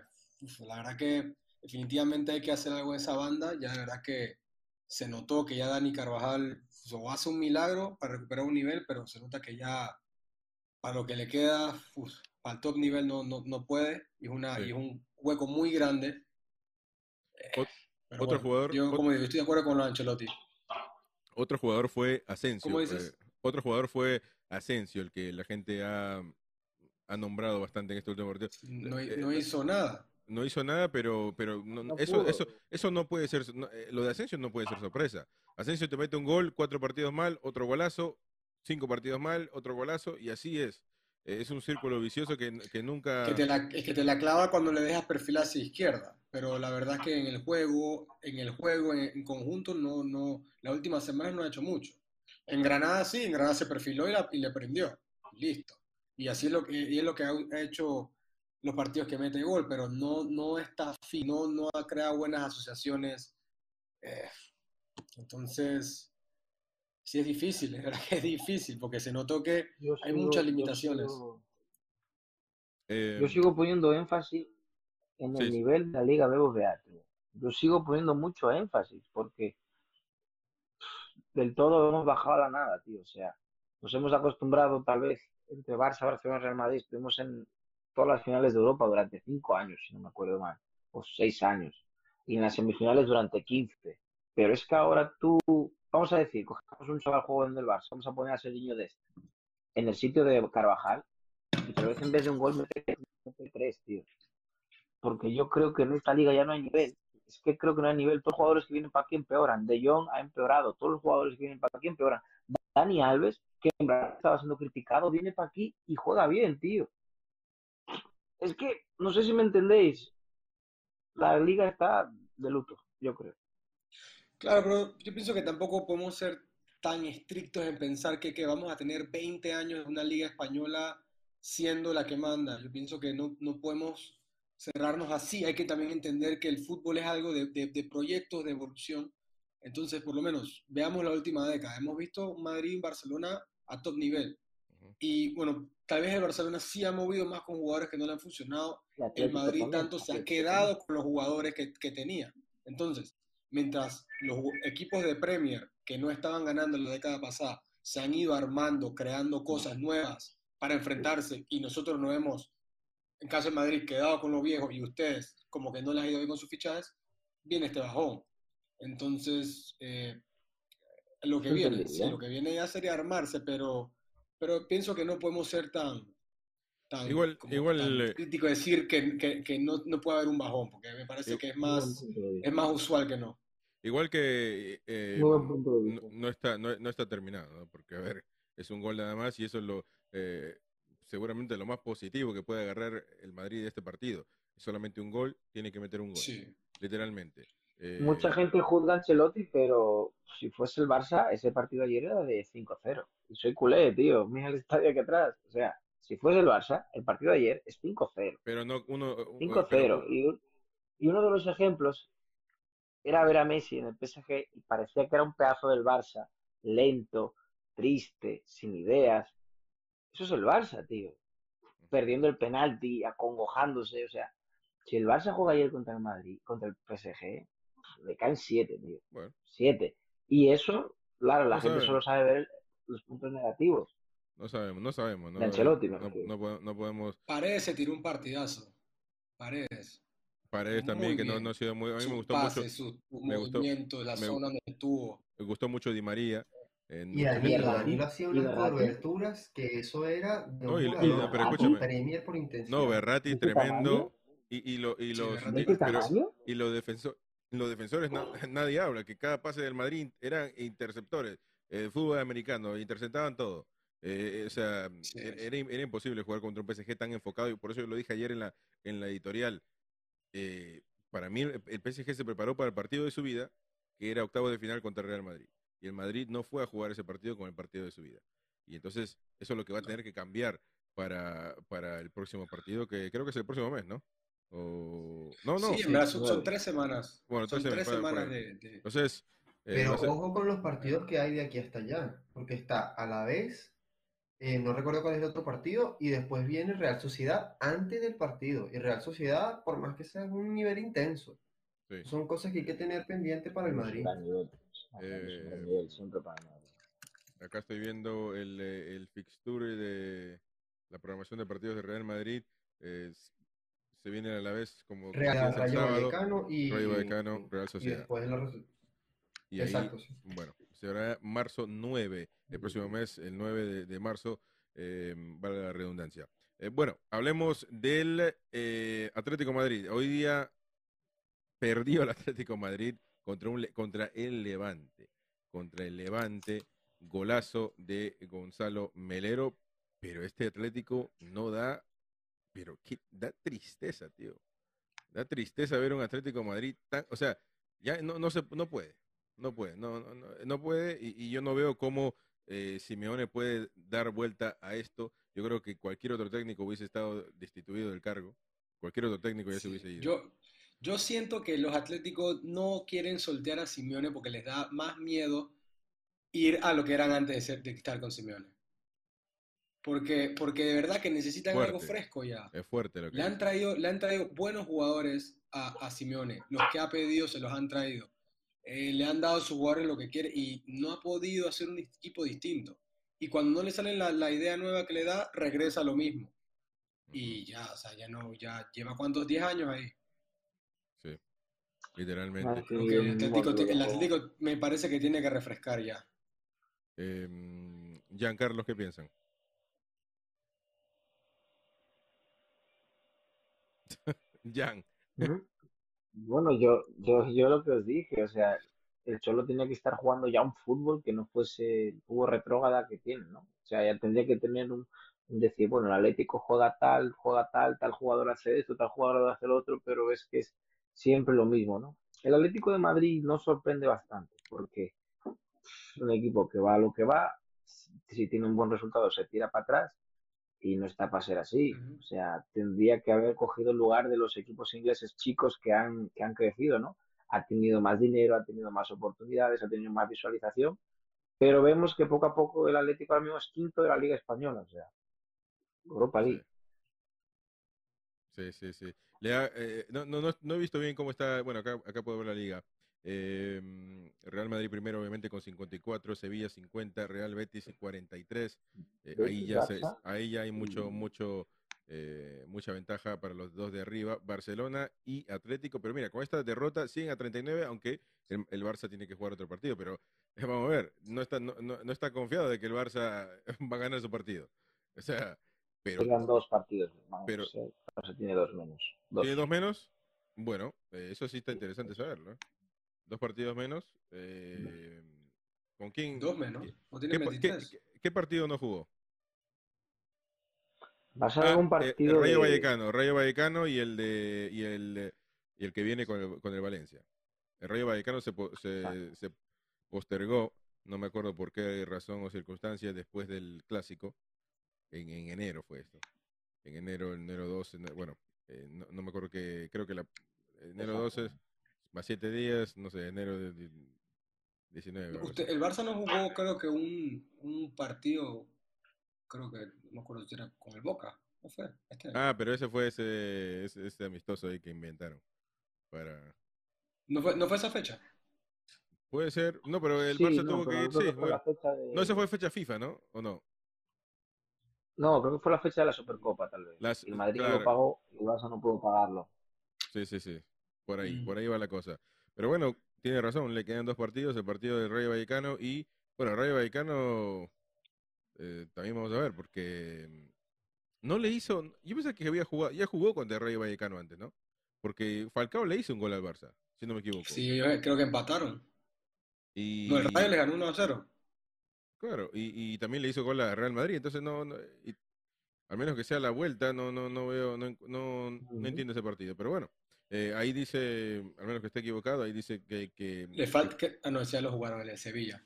[SPEAKER 4] la verdad que definitivamente hay que hacer algo en esa banda, ya la verdad que se notó que ya Dani Carvajal o hace un milagro para recuperar un nivel, pero se nota que ya para lo que le queda, para el top nivel no, no, no puede, y es, una, y es un hueco muy grande.
[SPEAKER 1] otro jugador.
[SPEAKER 4] Yo, como digo, estoy de acuerdo con Ancelotti.
[SPEAKER 1] Otro jugador fue Asensio. Eh, otro jugador fue Asensio, el que la gente ha, ha nombrado bastante en este último partido.
[SPEAKER 4] No, eh, no hizo nada.
[SPEAKER 1] No hizo nada, pero, pero eso, eso, eso no puede ser. Eh, lo de Asensio no puede ser sorpresa. Asensio te mete un gol, cuatro partidos mal, otro golazo, cinco partidos mal, otro golazo, y así es. Es un círculo vicioso que, que nunca.
[SPEAKER 4] Que te la, es que te la clava cuando le dejas perfilar hacia izquierda pero la verdad es que en el juego, en el juego, en, conjunto, no, no, la última semana no ha hecho mucho. En Granada sí, en Granada se perfiló y, y le prendió, listo. Y así es lo que, y es lo que ha, hecho los partidos que mete gol, pero no, no está fino, no ha creado buenas asociaciones. Eh, entonces, sí es difícil, es verdad que es difícil, porque se notó que hay muchas limitaciones.
[SPEAKER 2] Yo sigo, yo sigo poniendo énfasis en el nivel de la Liga BBVA, Yo sigo poniendo mucho énfasis porque del todo hemos bajado a la nada, tío. O sea, nos hemos acostumbrado tal vez entre Barça, Barcelona y Real Madrid. Estuvimos en todas las finales de Europa durante cinco años, si no me acuerdo mal, o seis años. Y en las semifinales durante 15. Pero es que ahora tú, vamos a decir, cogemos un chaval joven del Barça, vamos a poner a niño de este en el sitio de Carvajal y tal vez en vez de un gol mete, tres, tío. porque yo creo que en esta liga ya no hay nivel. Es que creo que no hay nivel. Todos los jugadores que vienen para aquí empeoran. De Jong ha empeorado. Todos los jugadores que vienen para aquí empeoran. Dani Alves, que en verdad estaba siendo criticado, viene para aquí y juega bien, tío. Es que, no sé si me entendéis. La liga está de luto, yo creo.
[SPEAKER 4] Claro, pero yo pienso que tampoco podemos ser tan estrictos en pensar que, que vamos a tener 20 años en una liga española siendo la que manda. Yo pienso que no, no podemos cerrarnos así. Hay que también entender que el fútbol es algo de, de, de proyectos de evolución. Entonces, por lo menos, veamos la última década. Hemos visto Madrid y Barcelona a top nivel. Y bueno, tal vez el Barcelona sí ha movido más con jugadores que no le han funcionado. El Madrid tanto se ha quedado con los jugadores que, que tenía. Entonces, mientras los equipos de Premier que no estaban ganando en la década pasada se han ido armando, creando cosas nuevas para enfrentarse y nosotros nos hemos, en caso de Madrid, quedado con los viejos y ustedes como que no les ha ido bien con sus fichajes, viene este bajón. Entonces, eh, lo que viene, sí, lo que viene ya sería armarse, pero, pero pienso que no podemos ser tan, tan,
[SPEAKER 1] igual,
[SPEAKER 4] como
[SPEAKER 1] igual
[SPEAKER 4] tan
[SPEAKER 1] eh,
[SPEAKER 4] crítico decir que, que, que no, no, puede haber un bajón, porque me parece que es más, es más usual que no.
[SPEAKER 1] igual que eh, no, está no, no está terminado, ¿no? porque a ver, es un gol nada más y eso es lo eh, seguramente lo más positivo que puede agarrar el Madrid de este partido. Solamente un gol, tiene que meter un gol,
[SPEAKER 4] Sí.
[SPEAKER 1] literalmente. Eh,
[SPEAKER 2] Mucha gente juzga a Ancelotti, pero si fuese el Barça, ese partido ayer era de 5-0. Y soy culé, tío. Mira el estadio aquí atrás. O sea, si fuese el Barça, el partido de ayer es 5-0.
[SPEAKER 1] pero no uno eh,
[SPEAKER 2] 5-0.
[SPEAKER 1] pero-
[SPEAKER 2] Y, un- y uno de los ejemplos era ver a Messi en el PSG y parecía que era un pedazo del Barça, lento, triste, sin ideas. Eso es el Barça, tío. Perdiendo el penalti, acongojándose. O sea, si el Barça juega ayer contra el Madrid, contra el PSG, le caen 7, tío.
[SPEAKER 1] bueno,
[SPEAKER 2] 7. Y eso, claro, la
[SPEAKER 1] No
[SPEAKER 2] gente solo sabe ver los puntos negativos.
[SPEAKER 1] no sabemos, no sabemos, no,
[SPEAKER 2] De Ancelotti,
[SPEAKER 1] no, no no podemos
[SPEAKER 4] Paredes se tiró un partidazo. Paredes.
[SPEAKER 1] Paredes también
[SPEAKER 4] Muy
[SPEAKER 1] que no,
[SPEAKER 4] bien.
[SPEAKER 1] no ha sido muy a mí me gustó
[SPEAKER 4] pases,
[SPEAKER 1] mucho
[SPEAKER 4] sus
[SPEAKER 1] me gustó-
[SPEAKER 4] la
[SPEAKER 1] me-
[SPEAKER 4] zona donde estuvo.
[SPEAKER 1] me gustó mucho Di María en-
[SPEAKER 3] Y Danilo,
[SPEAKER 2] Mierda,
[SPEAKER 3] Danilo hacía
[SPEAKER 2] y
[SPEAKER 3] unas coberturas que eso era de un
[SPEAKER 1] No, y- y-
[SPEAKER 3] jugador
[SPEAKER 1] pero
[SPEAKER 3] a
[SPEAKER 1] escúchame.
[SPEAKER 3] Premier por intensidad.
[SPEAKER 1] no Berratti
[SPEAKER 2] ¿De qué
[SPEAKER 1] tremendo y, y, lo- y
[SPEAKER 4] Sí,
[SPEAKER 1] los
[SPEAKER 4] Berratti.
[SPEAKER 2] ¿De
[SPEAKER 1] y-
[SPEAKER 2] qué
[SPEAKER 1] pero-
[SPEAKER 2] tamaño?
[SPEAKER 1] y los defensores los defensores na- *laughs* nadie habla que cada pase del Madrid eran interceptores eh, fútbol americano interceptaban todo. Eh, o sea
[SPEAKER 4] Sí,
[SPEAKER 1] era, imposible jugar contra un PSG tan enfocado y por eso yo lo dije ayer en la en la editorial. Eh, para mí el, el PSG se preparó para el partido de su vida que era octavo de final contra Real Madrid y el Madrid no fue a jugar ese partido con el partido de su vida. Y entonces eso es lo que va a tener que cambiar para, para el próximo partido que creo que es el próximo mes no o no no
[SPEAKER 4] sí, en verdad son, son tres semanas.
[SPEAKER 1] Bueno,
[SPEAKER 4] son
[SPEAKER 1] tres semanas,
[SPEAKER 4] de, de-
[SPEAKER 1] Entonces, eh,
[SPEAKER 3] Pero ojo con los partidos que hay de aquí hasta allá, porque está a la vez, eh, no recuerdo cuál es el otro partido, y después viene Real Sociedad antes del partido. Y Real Sociedad, por más que sea un nivel intenso,
[SPEAKER 1] sí.
[SPEAKER 3] son cosas que hay que tener pendiente para el Madrid.
[SPEAKER 1] Eh, acá estoy viendo el, el fixture de la programación de partidos de Real Madrid. eh, se viene a la vez como
[SPEAKER 3] Real Rayo
[SPEAKER 1] sábado,
[SPEAKER 3] Vallecano y,
[SPEAKER 1] Rayo Vallecano, Real
[SPEAKER 3] y
[SPEAKER 1] Sociedad.
[SPEAKER 3] después la Res-
[SPEAKER 1] Y ahí,
[SPEAKER 3] Exacto, sí.
[SPEAKER 1] bueno, será marzo 9, el próximo mes, el 9 de, de marzo, eh, vale la redundancia. Eh, bueno, hablemos del eh, Atlético Madrid. Hoy día perdió el Atlético Madrid contra, un, contra el Levante. Contra el Levante, golazo de Gonzalo Melero, pero este Atlético no da, pero da tristeza, tío. Da tristeza ver un Atlético Madrid tan, o sea, ya no, no se no puede, no puede, no, no, no, puede, y, y yo no veo cómo eh, Simeone puede dar vuelta a esto. Yo creo que cualquier otro técnico hubiese estado destituido del cargo, cualquier otro técnico ya se hubiese ido.
[SPEAKER 4] Yo, yo siento que los Atléticos no quieren soltear a Simeone porque les da más miedo ir a lo que eran antes de, ser- de estar con Simeone. Porque, porque de verdad que necesitan algo fresco ya.
[SPEAKER 1] Es fuerte lo que
[SPEAKER 4] Le han traído, le han traído buenos jugadores a, a Simeone. Los que ha pedido se los han traído. Eh, le han dado a sus jugadores lo que quiere y no ha podido hacer un equipo distinto. Y cuando no le sale la, la idea nueva que le da, regresa a lo mismo. Y ya, o sea, ya no, ya lleva cuántos, 10 años ahí.
[SPEAKER 1] Sí, literalmente.
[SPEAKER 2] Ah,
[SPEAKER 4] Creo
[SPEAKER 2] sí,
[SPEAKER 4] que el Atlético, el me parece que tiene que refrescar ya.
[SPEAKER 1] Eh, Giancarlo, ¿qué piensan? *laughs* Jan.
[SPEAKER 2] Bueno, yo, yo, yo lo que os dije, o sea, el Cholo tenía que estar jugando ya un fútbol que no fuese el fútbol retrógrada que tiene, ¿no? O sea, ya tendría que tener un, decir, bueno, el Atlético juega tal, juega tal, tal jugador hace esto, tal jugador hace lo otro, pero es que es siempre lo mismo, ¿no? El Atlético de Madrid no sorprende bastante, porque es un equipo que va a lo que va, si tiene un buen resultado se tira para atrás y no está para ser así. O sea, tendría que haber cogido el lugar de los equipos ingleses chicos que han, que han crecido, ¿no? Ha tenido más dinero, ha tenido más oportunidades, ha tenido más visualización, pero vemos que poco a poco el Atlético ahora mismo es quinto de la Liga Española, o sea, Europa League.
[SPEAKER 1] Sí, sí, sí. Eh, no, no, no, he visto bien cómo está, bueno, acá, acá puedo ver la liga. Eh, Real Madrid primero, obviamente, con 54, Sevilla 50, Real Betis 43. Eh, ahí, ya ahí ya hay mucho, mucho, eh, mucha ventaja para los dos de arriba, Barcelona y Atlético. Pero mira, con esta derrota siguen a 39, aunque el, Barça tiene que jugar otro partido. Pero *laughs* vamos a ver, no está, no, no, está confiado de que el Barça *laughs* va a ganar su partido. O sea, pero.
[SPEAKER 2] dos partidos. pero, tiene dos menos.
[SPEAKER 1] ¿Tiene dos menos? Bueno, eso sí está interesante saberlo. Dos partidos menos. Eh, ¿Con quién?
[SPEAKER 4] Dos menos.
[SPEAKER 1] ¿Qué, partido no jugó?
[SPEAKER 2] Va a ser ah, un eh, partido.
[SPEAKER 1] Rayo Vallecano, Rayo Vallecano y el de y el, y el que viene con el, con el Valencia. El Rayo Vallecano se, se, se, postergó, no me acuerdo por qué razón o circunstancia, después del clásico. En, en enero fue esto. En enero, enero 12, bueno, eh, no, no, me acuerdo que, creo que la enero 12 más siete días, no sé, enero de, 19.
[SPEAKER 4] el Barça no jugó, creo que un, un partido, creo que, no me acuerdo si era con el Boca, ¿no fue?
[SPEAKER 1] Este ah, pero ese fue ese, ese, amistoso ahí que inventaron. Para...
[SPEAKER 4] ¿No fue, ¿No fue esa fecha?
[SPEAKER 1] Puede ser, no, pero el Barça tuvo que ir, sí. No, esa fue fecha FIFA, ¿no? ¿O no?
[SPEAKER 2] No, creo que fue la fecha de la Supercopa, tal vez. el Madrid lo pagó y el Barça no pudo pagarlo.
[SPEAKER 1] Sí, sí, sí. Por ahí, mm. por ahí va la cosa. Pero bueno, tiene razón, le quedan dos partidos, el partido del Rayo Vallecano y, bueno, Rayo Vallecano eh, también vamos a ver, porque no le hizo, yo pensé que había jugado, ya jugó contra el Rayo Vallecano antes, ¿no? Porque Falcao le hizo un gol al Barça, si no me equivoco.
[SPEAKER 4] Sí, creo que empataron. Y... No, el Rayo le ganó 1 a 0.
[SPEAKER 1] Claro, y, también le hizo gol a Real Madrid, entonces no, al menos que sea la vuelta, no, no, no veo, no, no, no entiendo ese partido, pero bueno. Eh, ahí dice, al menos que esté equivocado, ahí dice que... que
[SPEAKER 4] Le falta que... Ah, no, ya lo jugaron en el Sevilla.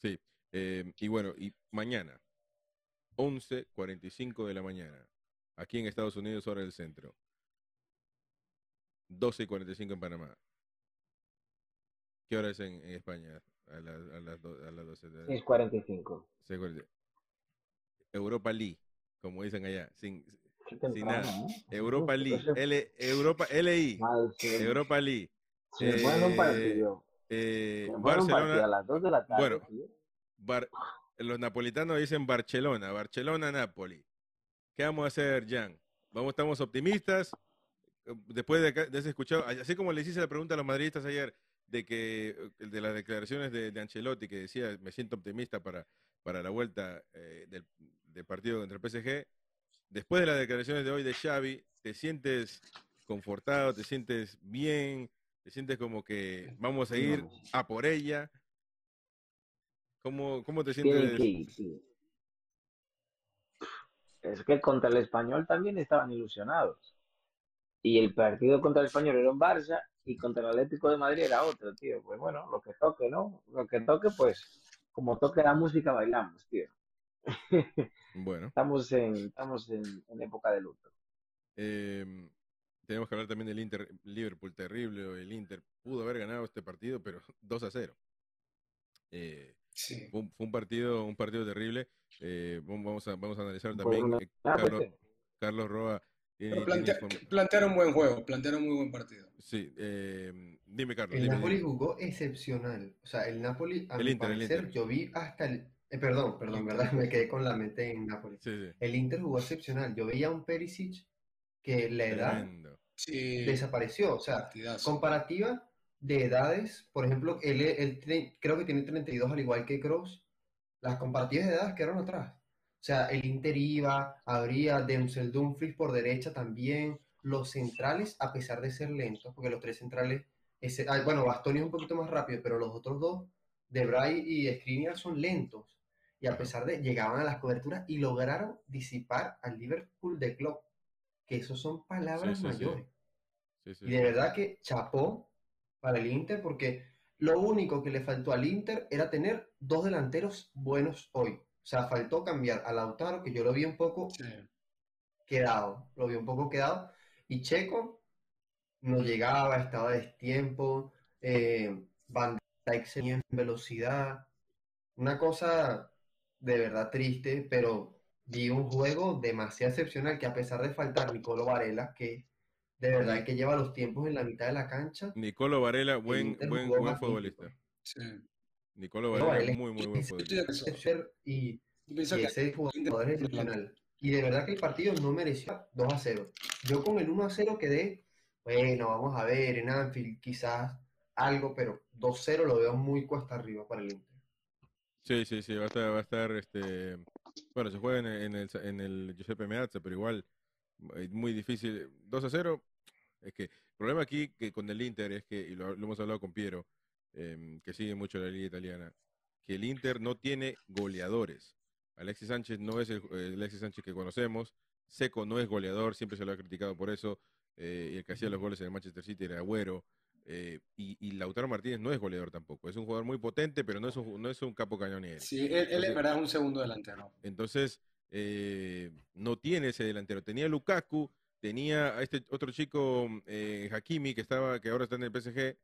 [SPEAKER 1] Sí, eh, y bueno, y mañana, 11.45 de la mañana, aquí en Estados Unidos, hora del centro. 12.45 en Panamá. ¿Qué hora es en, España? A, a, las, a las 12.
[SPEAKER 2] 6.45.
[SPEAKER 1] Europa League, como dicen allá. Sin, Europa League, L, Europa, LI, Europa League.
[SPEAKER 2] Eh, bueno, un partido.
[SPEAKER 1] Eh,
[SPEAKER 2] Barcelona. a las 2 de la tarde.
[SPEAKER 1] Bueno, los napolitanos dicen Barcelona, Barcelona-Napoli. ¿Qué vamos a hacer, Jan? Vamos, estamos optimistas. Después de, de ese escuchado, así como le hice la pregunta a los madridistas ayer de que de las declaraciones de, de Ancelotti que decía me siento optimista para, para la vuelta eh, del, del, partido contra el PSG, después de las declaraciones de hoy de Xavi, ¿te sientes confortado, te sientes bien, te sientes como que vamos a ir a por ella? ¿Cómo, cómo te sientes?
[SPEAKER 2] Es que contra el español también estaban ilusionados. Y el partido contra el español era un Barça y contra el Atlético de Madrid era otro, tío. Pues bueno, lo que toque, ¿no? Lo que toque, pues como toque la música bailamos, tío.
[SPEAKER 1] Bueno.
[SPEAKER 2] estamos en, estamos en, época de luto.
[SPEAKER 1] Em, tenemos que hablar también del Inter, Liverpool terrible, el Inter pudo haber ganado este partido, pero *laughs* 2 a 0. Eh, fue, un, partido, un partido terrible. Eh, vamos, a, vamos a analizar también. Eh, Carlos, Carlos Roa.
[SPEAKER 4] plantearon un buen juego, plantearon un muy buen partido.
[SPEAKER 1] Sí, em, dime Carlos.
[SPEAKER 3] El Napoli jugó excepcional. O sea, el Napoli, a mi parecer, yo vi hasta el, eh, perdón, perdón, ¿verdad? *laughs* Me quedé con la mente en Nápoles. El Inter jugó excepcional. Yo veía a un Perisic que la edad desapareció. O sea, comparativa de edades, por ejemplo, él, creo que tiene 32 al igual que Kroos. Las comparativas de edades quedaron atrás. O sea, el Inter iba, habría Denzel Dumfries por derecha también, los centrales, a pesar de ser lentos, porque los tres centrales, ese, ah, bueno, Bastoni es un poquito más rápido, pero los otros dos, Debray y Skriniar, son lentos. Y a pesar de, llegaban a las coberturas y lograron disipar al Liverpool de Klopp, que eso son palabras
[SPEAKER 1] Sí, sí, sí.
[SPEAKER 3] mayores.
[SPEAKER 1] Sí,
[SPEAKER 3] Y de verdad que chapó para el Inter porque lo único que le faltó al Inter era tener dos delanteros buenos hoy. O sea, faltó cambiar a Lautaro, que yo lo vi un poco quedado, lo vi un poco quedado. Y Checo no llegaba, estaba a destiempo. Eh, Van Dijk en velocidad. Una cosa de verdad triste, pero vi un juego demasiado excepcional que a pesar de faltar Nicolo Varela, que de verdad que lleva los tiempos en la mitad de la cancha,
[SPEAKER 1] Nicolo Varela, buen, buen, buen futbolista.
[SPEAKER 4] Sí.
[SPEAKER 1] Nicolo Varela,
[SPEAKER 3] Varela
[SPEAKER 1] muy, muy buen
[SPEAKER 3] es- *laughs*
[SPEAKER 1] futbolista.
[SPEAKER 3] y, y ese jugador es excepcional. Y de verdad que el partido no mereció 2 a 0. Yo con el 1 a 0 quedé, bueno, vamos a ver, en Anfield quizás algo, pero 2-0 lo veo muy cuesta arriba para el Inter.
[SPEAKER 1] Sí, sí, sí, va a estar, va a estar, este, bueno, se juega en, el- en el, en el Giuseppe Meazza, pero igual, eh, muy difícil. 2 a 0, es que, el problema aquí que con el Inter es que, y lo, hemos hablado con Piero, em, que sigue mucho la liga italiana, que el Inter no tiene goleadores. Alexis Sánchez no es el, el Alexis Sánchez que conocemos, Seco no es goleador, siempre se lo ha criticado por eso, eh, y el que hacía los goles en el Manchester City era Agüero. Eh, y, y Lautaro Martínez no es goleador tampoco, es un jugador muy potente, pero no es un, no es un capo cañonier.
[SPEAKER 4] sí, él, en verdad es un segundo delantero.
[SPEAKER 1] Entonces, eh, no tiene ese delantero. Tenía Lukaku, tenía a este otro chico, eh, Hakimi, que estaba, que ahora está en el PSG,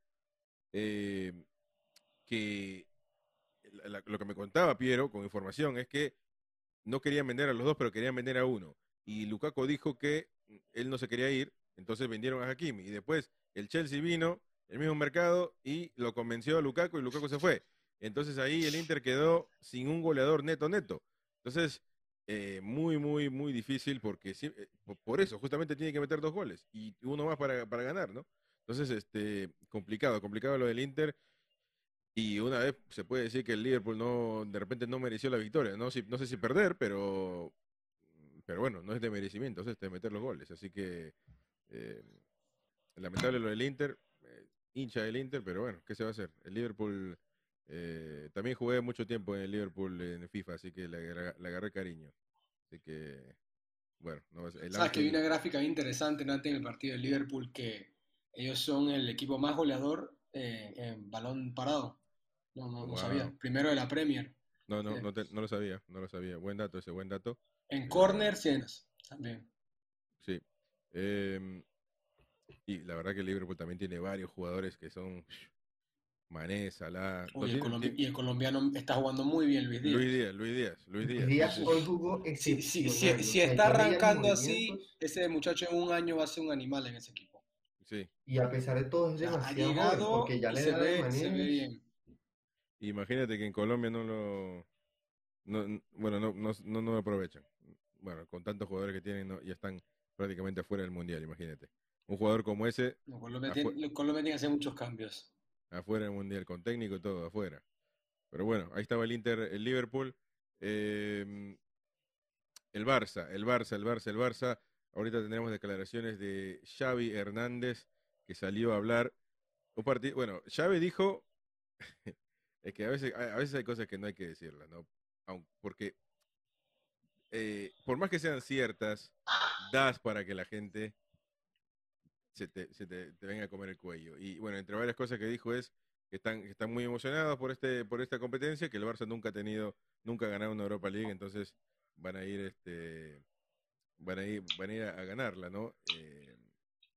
[SPEAKER 1] que la- lo que me contaba Piero con información es que no querían vender a los dos, pero querían vender a uno. Y Lukaku dijo que él no se quería ir, entonces vendieron a Hakimi. Y después el Chelsea vino, el mismo mercado, y lo convenció a Lukaku y Lukaku se fue. Entonces ahí el Inter quedó sin un goleador neto neto. Entonces, eh, muy, muy, muy difícil porque sí, eh, po- por eso justamente tiene que meter dos goles y uno más para, para ganar, ¿no? Entonces, este, complicado, complicado lo del Inter. Y una vez se puede decir que el Liverpool no, de repente no mereció la victoria. No, Si- no sé si perder, pero, pero bueno, no es de merecimiento, es de meter los goles. Así que, eh, lamentable lo del Inter, hincha del Inter, pero bueno, ¿qué se va a hacer? El Liverpool, eh, también jugué mucho tiempo en el Liverpool en FIFA, así que le, le agarré cariño. Así que, bueno, no, es- el
[SPEAKER 4] Sabes que vi una gráfica interesante antes en el partido del Liverpool que ellos son el equipo más goleador eh, en balón parado. No, no, no
[SPEAKER 1] Wow.
[SPEAKER 4] sabía. Primero de la Premier.
[SPEAKER 1] No, no,
[SPEAKER 4] Sí.
[SPEAKER 1] no, te- no lo sabía, no lo sabía. Buen dato ese, buen dato.
[SPEAKER 4] En corner, cienas también.
[SPEAKER 1] Sí. Em, y la verdad que el Liverpool también tiene varios jugadores que son Mané, Salah.
[SPEAKER 4] Uy, el colombi- y el colombiano está jugando muy bien, Luis Díaz.
[SPEAKER 1] Luis Díaz, Luis Díaz, Luis Díaz.
[SPEAKER 3] Díaz
[SPEAKER 1] sí, sí.
[SPEAKER 3] hoy jugó
[SPEAKER 4] Si, si- si-
[SPEAKER 3] excepcional,
[SPEAKER 4] si está arrancando así, ese muchacho en un año va a ser un animal en ese equipo.
[SPEAKER 1] Sí.
[SPEAKER 3] Y a pesar de todo es
[SPEAKER 4] ha
[SPEAKER 3] demasiado joven,
[SPEAKER 4] llegado
[SPEAKER 3] porque ya le
[SPEAKER 4] se
[SPEAKER 3] da
[SPEAKER 4] ve, se ve
[SPEAKER 3] maneras.
[SPEAKER 4] bien.
[SPEAKER 1] Imagínate que en Colombia no lo. no- bueno, no, no, no, no lo aprovechan. Bueno, con tantos jugadores que tienen, no, ya están prácticamente afuera del mundial, imagínate. Un jugador como ese,
[SPEAKER 4] Los Colombia Colombia tienen que hacer muchos cambios.
[SPEAKER 1] afuera del mundial, con técnico y todo, afuera. Pero bueno, ahí estaba el Inter, el Liverpool. eh, el Barça, el Barça, el Barça, el Barça. Ahorita tendremos declaraciones de Xavi Hernández que salió a hablar. Un partido, bueno, Xavi dijo *laughs* es que a veces, a veces hay cosas que no hay que decirlas, ¿no? Porque eh, por más que sean ciertas, das para que la gente se te, se te- te venga a comer el cuello. Y bueno, entre varias cosas que dijo es que están, que están muy emocionados por este, por esta competencia, que el Barça nunca ha tenido, nunca ha ganado una Europa League, entonces van a ir este van a ir, van a, ir a, a ganarla, ¿no? Eh,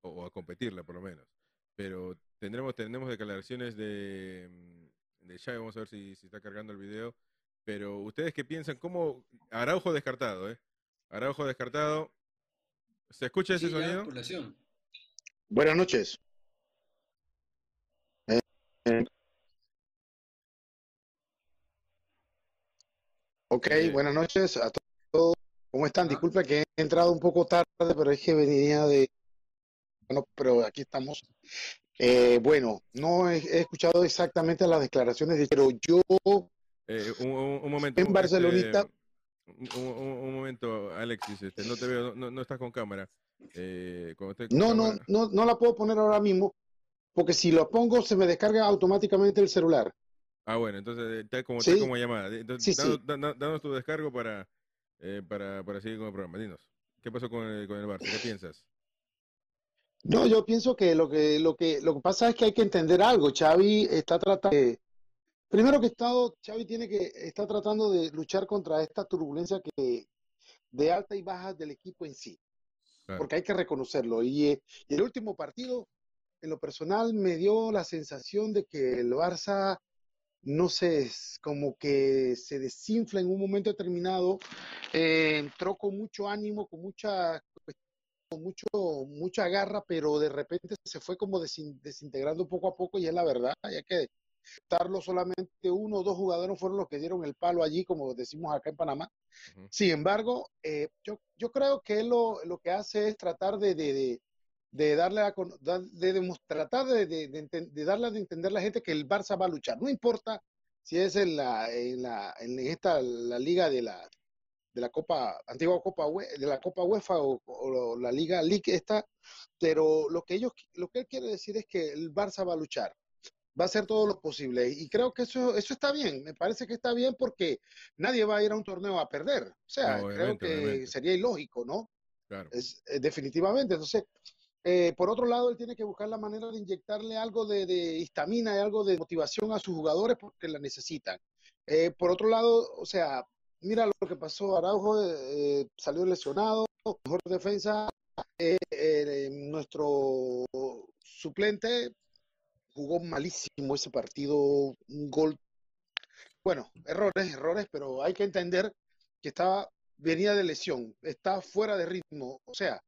[SPEAKER 1] o, o a competirla por lo menos. Pero tendremos, tendremos declaraciones de, mm, de Xavi, vamos a ver si, si está cargando el video. Pero ustedes qué piensan, ¿cómo? Araujo descartado, ¿eh? Araujo descartado. ¿Se escucha ese
[SPEAKER 4] Sí,
[SPEAKER 1] sonido?
[SPEAKER 5] Buenas noches. Eh, eh. Ok,
[SPEAKER 1] Eh.
[SPEAKER 5] buenas noches a to- todos. ¿Cómo están?
[SPEAKER 4] Ah.
[SPEAKER 5] Disculpe que he entrado un poco tarde, pero es que venía de... Bueno, pero aquí estamos. Eh, bueno, no he, he escuchado exactamente las declaraciones, de, pero yo
[SPEAKER 1] un, un- un momento.
[SPEAKER 5] En
[SPEAKER 1] este,
[SPEAKER 5] Barcelonita.
[SPEAKER 1] un, un- un momento, Alexis, este, no te veo, no, no estás con cámara. Eh,
[SPEAKER 5] No, no, no, no la puedo poner ahora mismo, porque si lo pongo se me descarga automáticamente el celular.
[SPEAKER 1] Ah, bueno, entonces está como,
[SPEAKER 5] Sí.
[SPEAKER 1] como llamada. Entonces,
[SPEAKER 5] Sí, sí.
[SPEAKER 1] danos, da- da- danos tu descargo para, eh, para, para seguir con el programa. Dinos, ¿qué pasó con el, con el Barça? ¿Qué piensas?
[SPEAKER 5] No, yo pienso que lo que, lo que, lo que pasa es que hay que entender algo. Xavi está tratando de, primero que todo, Xavi tiene que, está tratando de luchar contra esta turbulencia que, de alta y baja del equipo en sí. Porque hay que reconocerlo. Y, eh, y el último partido, en lo personal, me dio la sensación de que el Barça, no sé, es como que se desinfla en un momento determinado, eh, entró con mucho ánimo, con mucha, con mucho, mucha garra, pero de repente se fue como desin- desintegrando poco a poco y es la verdad, hay que darlo solamente uno o dos jugadores fueron los que dieron el palo allí, como decimos acá en Panamá. Sin embargo, eh, yo, yo creo que él lo, lo que hace es tratar de, de, de, de darle a, de demos- tratar de, de, de de darle a entender a la gente que el Barça va a luchar. No importa si es en la, en la, en esta, la liga de la, de la Copa, antigua Copa, Ue- de la Copa UEFA o, o la Liga League esta, pero lo que ellos, lo que él quiere decir es que el Barça va a luchar va a hacer todo lo posible. Y creo que eso, eso está bien, me parece que está bien porque nadie va a ir a un torneo a perder. O sea,
[SPEAKER 1] No,
[SPEAKER 5] creo que
[SPEAKER 1] obviamente.
[SPEAKER 5] sería ilógico, ¿no?
[SPEAKER 1] Claro.
[SPEAKER 5] Es, eh, definitivamente. Entonces, eh, por otro lado, él tiene que buscar la manera de inyectarle algo de, de histamina y algo de motivación a sus jugadores porque la necesitan. Eh, por otro lado, o sea, mira lo que pasó. Araujo eh, salió lesionado, mejor defensa. Eh, eh, nuestro suplente jugó malísimo ese partido, un gol. Bueno, errores, errores, pero hay que entender que estaba, venía de lesión, está fuera de ritmo. O sea,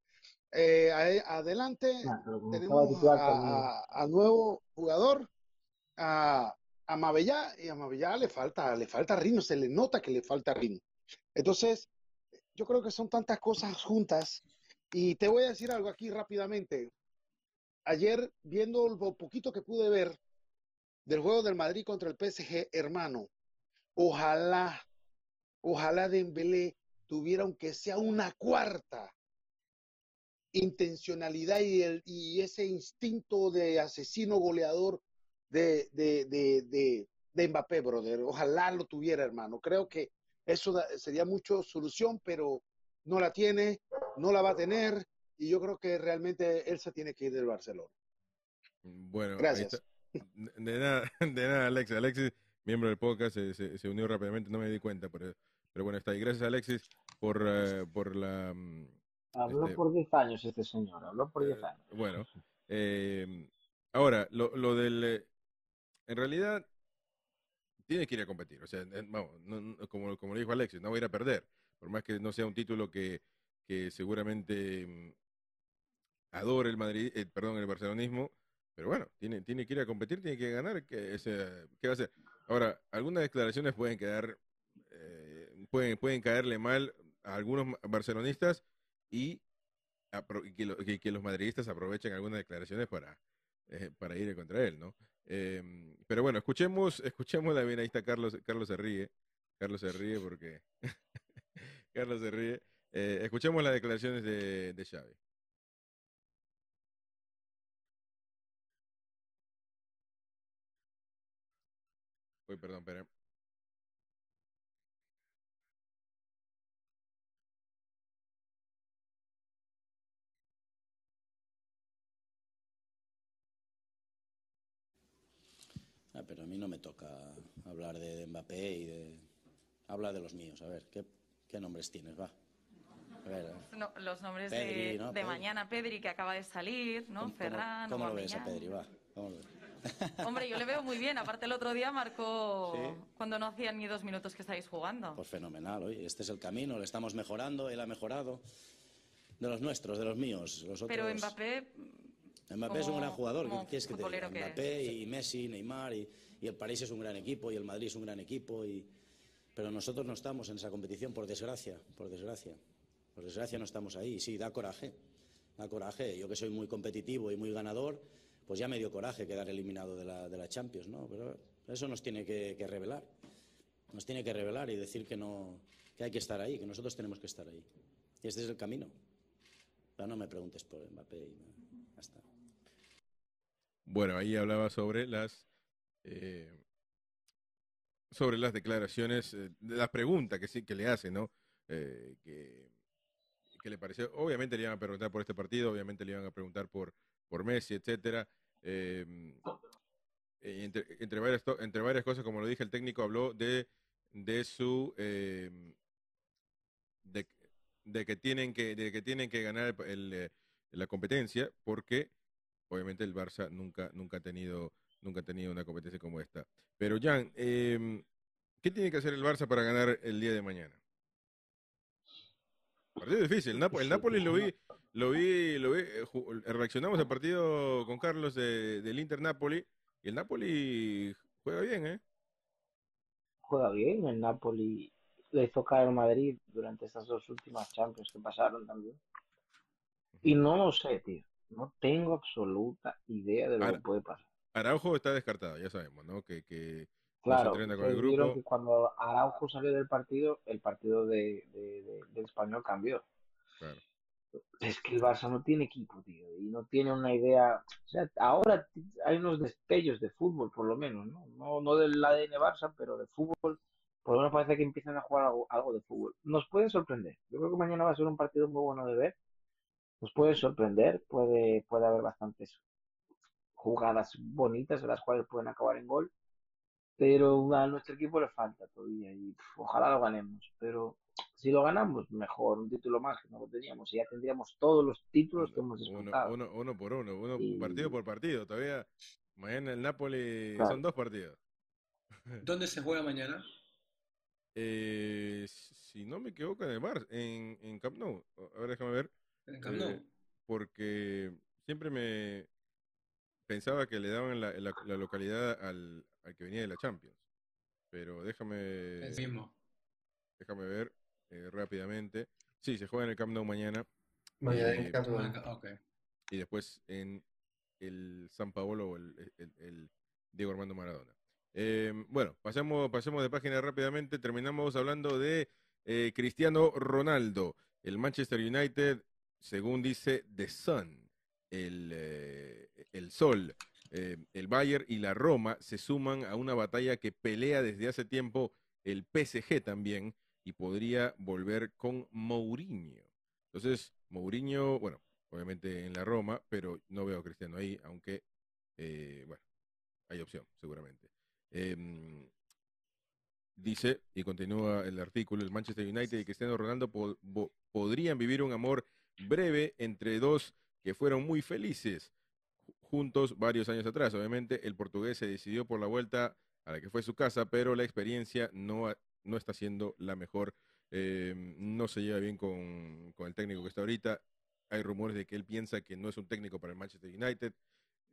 [SPEAKER 5] eh, adelante
[SPEAKER 2] Ah,
[SPEAKER 5] tenemos
[SPEAKER 2] titular
[SPEAKER 5] a, a- a nuevo jugador, a, a Mabellá, y a Mabellá le falta, le falta ritmo, se le nota que le falta ritmo. Entonces, yo creo que son tantas cosas juntas. Y te voy a decir algo aquí rápidamente. Ayer, viendo lo poquito que pude ver del juego del Madrid contra el PSG, hermano, ojalá, ojalá Dembélé tuviera aunque sea una cuarta intencionalidad y, ese instinto de asesino goleador de, de, de, de, Mbappé, brother. Ojalá lo tuviera, hermano. Creo que eso sería mucho solución, pero no la tiene, no la va a tener, y yo creo que realmente él se tiene que ir del Barcelona.
[SPEAKER 1] Bueno, ahí
[SPEAKER 5] Gracias.
[SPEAKER 1] De nada, *laughs* de nada, Alexis. Alexis, miembro del podcast, se, se- se unió rápidamente, no me di cuenta, pero, pero bueno, está ahí. Gracias, Alexis, por, eh, por la... mm,
[SPEAKER 2] Habló
[SPEAKER 1] este,
[SPEAKER 2] por 10 años este señor, habló por 10
[SPEAKER 1] Eh,
[SPEAKER 2] años.
[SPEAKER 1] Bueno, eh, ahora, lo, lo del... eh, En realidad, tiene que ir a competir. O sea, vamos, no- no- como, como le dijo Alexis, no va a ir a perder. Por más que no sea un título que, que seguramente adore el Madrid, eh, perdón, el barcelonismo. Pero bueno, tiene, tiene que ir a competir, tiene que ganar. ¿Qué, ese- ¿qué va a hacer? Ahora, algunas declaraciones pueden quedar, eh, pueden, pueden caerle mal a algunos barcelonistas y, que, lo- que- que los madridistas aprovechen algunas declaraciones para, eh, para ir contra él, ¿no? Eh, pero bueno, escuchemos, escuchemos la bien, Carlos, Carlos se ríe, Carlos se ríe porque *laughs* Carlos se ríe. Escuchemos las declaraciones de, de Xavi. Uy, perdón, pero
[SPEAKER 6] Ah, pero a mí no me toca hablar de, de Mbappé y de... Habla de los míos, a ver, ¿qué, qué nombres tienes? Va. A ver,
[SPEAKER 7] No, los nombres
[SPEAKER 6] Pedri,
[SPEAKER 7] de,
[SPEAKER 6] ¿no?
[SPEAKER 7] de
[SPEAKER 6] Pedri.
[SPEAKER 7] mañana, Pedri, que acaba de salir, ¿no?
[SPEAKER 6] ¿cómo,
[SPEAKER 7] Ferran,
[SPEAKER 6] cómo, cómo lo ves a. Pedri? Va. ¿Cómo lo ves?
[SPEAKER 7] Hombre, yo le veo muy bien. Aparte, el otro día marcó
[SPEAKER 6] Sí.
[SPEAKER 7] cuando no hacían ni dos minutos que estáis jugando.
[SPEAKER 6] Pues fenomenal, oye, este es el camino, le estamos mejorando, él ha mejorado. De los nuestros, de los míos. Los otros...
[SPEAKER 7] Pero Mbappé,
[SPEAKER 6] Mbappé es un gran jugador, ¿qué quieres que te diga?
[SPEAKER 7] que
[SPEAKER 6] Mbappé y Messi, Neymar y, y el París es un gran equipo y el Madrid es un gran equipo y pero nosotros no estamos en esa competición por desgracia, por desgracia. Por desgracia no estamos ahí. Y sí, da coraje. Da coraje. Yo que soy muy competitivo y muy ganador, pues ya me dio coraje quedar eliminado de la, de la Champions, ¿no? Pero eso nos tiene que, revelar. Nos tiene que revelar y decir que no que hay que estar ahí, que nosotros tenemos que estar ahí. Y este es el camino. Pero no me preguntes por Mbappé y ya está.
[SPEAKER 1] Bueno, ahí hablaba sobre las eh, sobre las declaraciones, eh, las preguntas que sí que le hacen, ¿no? Eh, le pareció, obviamente le iban a preguntar por este partido, obviamente le iban a preguntar por, por Messi, etcétera. Eh, eh, entre, entre, varias, entre varias cosas, como lo dije, el técnico habló de, de su eh, de, de que tienen que de que tienen que ganar el- el, eh, la competencia porque obviamente el Barça nunca nunca ha tenido nunca ha tenido una competencia como esta. Pero Jan, eh, ¿qué tiene que hacer el Barça para ganar el día de mañana? Partido difícil. El, Napo- el Napoli lo vi, lo vi, lo vi, eh, ju- reaccionamos al partido con Carlos de- del Inter Napoli y el Napoli juega bien, ¿eh?
[SPEAKER 2] Juega bien, el Napoli le hizo caer al Madrid durante estas dos últimas Champions que pasaron también. Y no lo sé, tío. No tengo absoluta idea de lo que puede pasar.
[SPEAKER 1] Araujo está descartado, ya sabemos, ¿no? Que, que no
[SPEAKER 2] Claro,
[SPEAKER 1] se entrena con el grupo.
[SPEAKER 2] que cuando Araujo salió del partido, el partido de, de- de- del español cambió.
[SPEAKER 1] Claro.
[SPEAKER 2] Es que el Barça no tiene equipo, tío, y no tiene una idea. O sea, ahora hay unos destellos de fútbol, por lo menos, ¿no? No, no del ADN Barça, pero de fútbol. Por lo menos parece que empiezan a jugar algo, algo de fútbol. Nos puede sorprender. Yo creo que mañana va a ser un partido muy bueno de ver. Nos puede sorprender, puede, puede haber bastantes jugadas bonitas en las cuales pueden acabar en gol. Pero a nuestro equipo le falta todavía y pf, ojalá lo ganemos. Pero si lo ganamos, mejor, un título más que no lo teníamos. Y ya tendríamos todos los títulos que hemos
[SPEAKER 1] Uno,
[SPEAKER 2] disputado.
[SPEAKER 1] uno, uno por uno, uno
[SPEAKER 2] Y-
[SPEAKER 1] partido por partido. Todavía mañana el Napoli
[SPEAKER 2] Claro.
[SPEAKER 1] son dos partidos. *laughs*
[SPEAKER 4] ¿Dónde se juega mañana?
[SPEAKER 1] Eh, si no me equivoco en el Bar, en, en Camp Nou. A ver, déjame ver.
[SPEAKER 4] En el Camp Nou.
[SPEAKER 1] Eh, porque siempre me pensaba que le daban la, la- la localidad al, al que venía de la Champions. Pero déjame,
[SPEAKER 4] El mismo.
[SPEAKER 1] déjame ver eh, rápidamente. Sí, se juega en el Camp Nou mañana
[SPEAKER 3] Mañana
[SPEAKER 1] Eh,
[SPEAKER 3] en Camp Nou.
[SPEAKER 4] Ah, Ok.
[SPEAKER 1] y después en el San Paolo o el, el- el Diego Armando Maradona. Eh, bueno, pasemos, pasemos de página rápidamente. Terminamos hablando de eh, Cristiano Ronaldo. El Manchester United, según dice The Sun, el, eh, el Sol, eh, el Bayern y la Roma se suman a una batalla que pelea desde hace tiempo el PSG también y podría volver con Mourinho. Entonces, Mourinho, bueno, obviamente en la Roma, pero no veo a Cristiano ahí, aunque, eh, bueno, hay opción, seguramente. Em, dice, y continúa el artículo, el Manchester United y Cristiano Ronaldo podrían vivir un amor breve entre dos que fueron muy felices juntos varios años atrás. Obviamente, el portugués se decidió por la vuelta a la que fue su casa, pero la experiencia no, no está siendo la mejor. Em, no se lleva bien con, con el técnico que está ahorita. Hay rumores de que él piensa que no es un técnico para el Manchester United.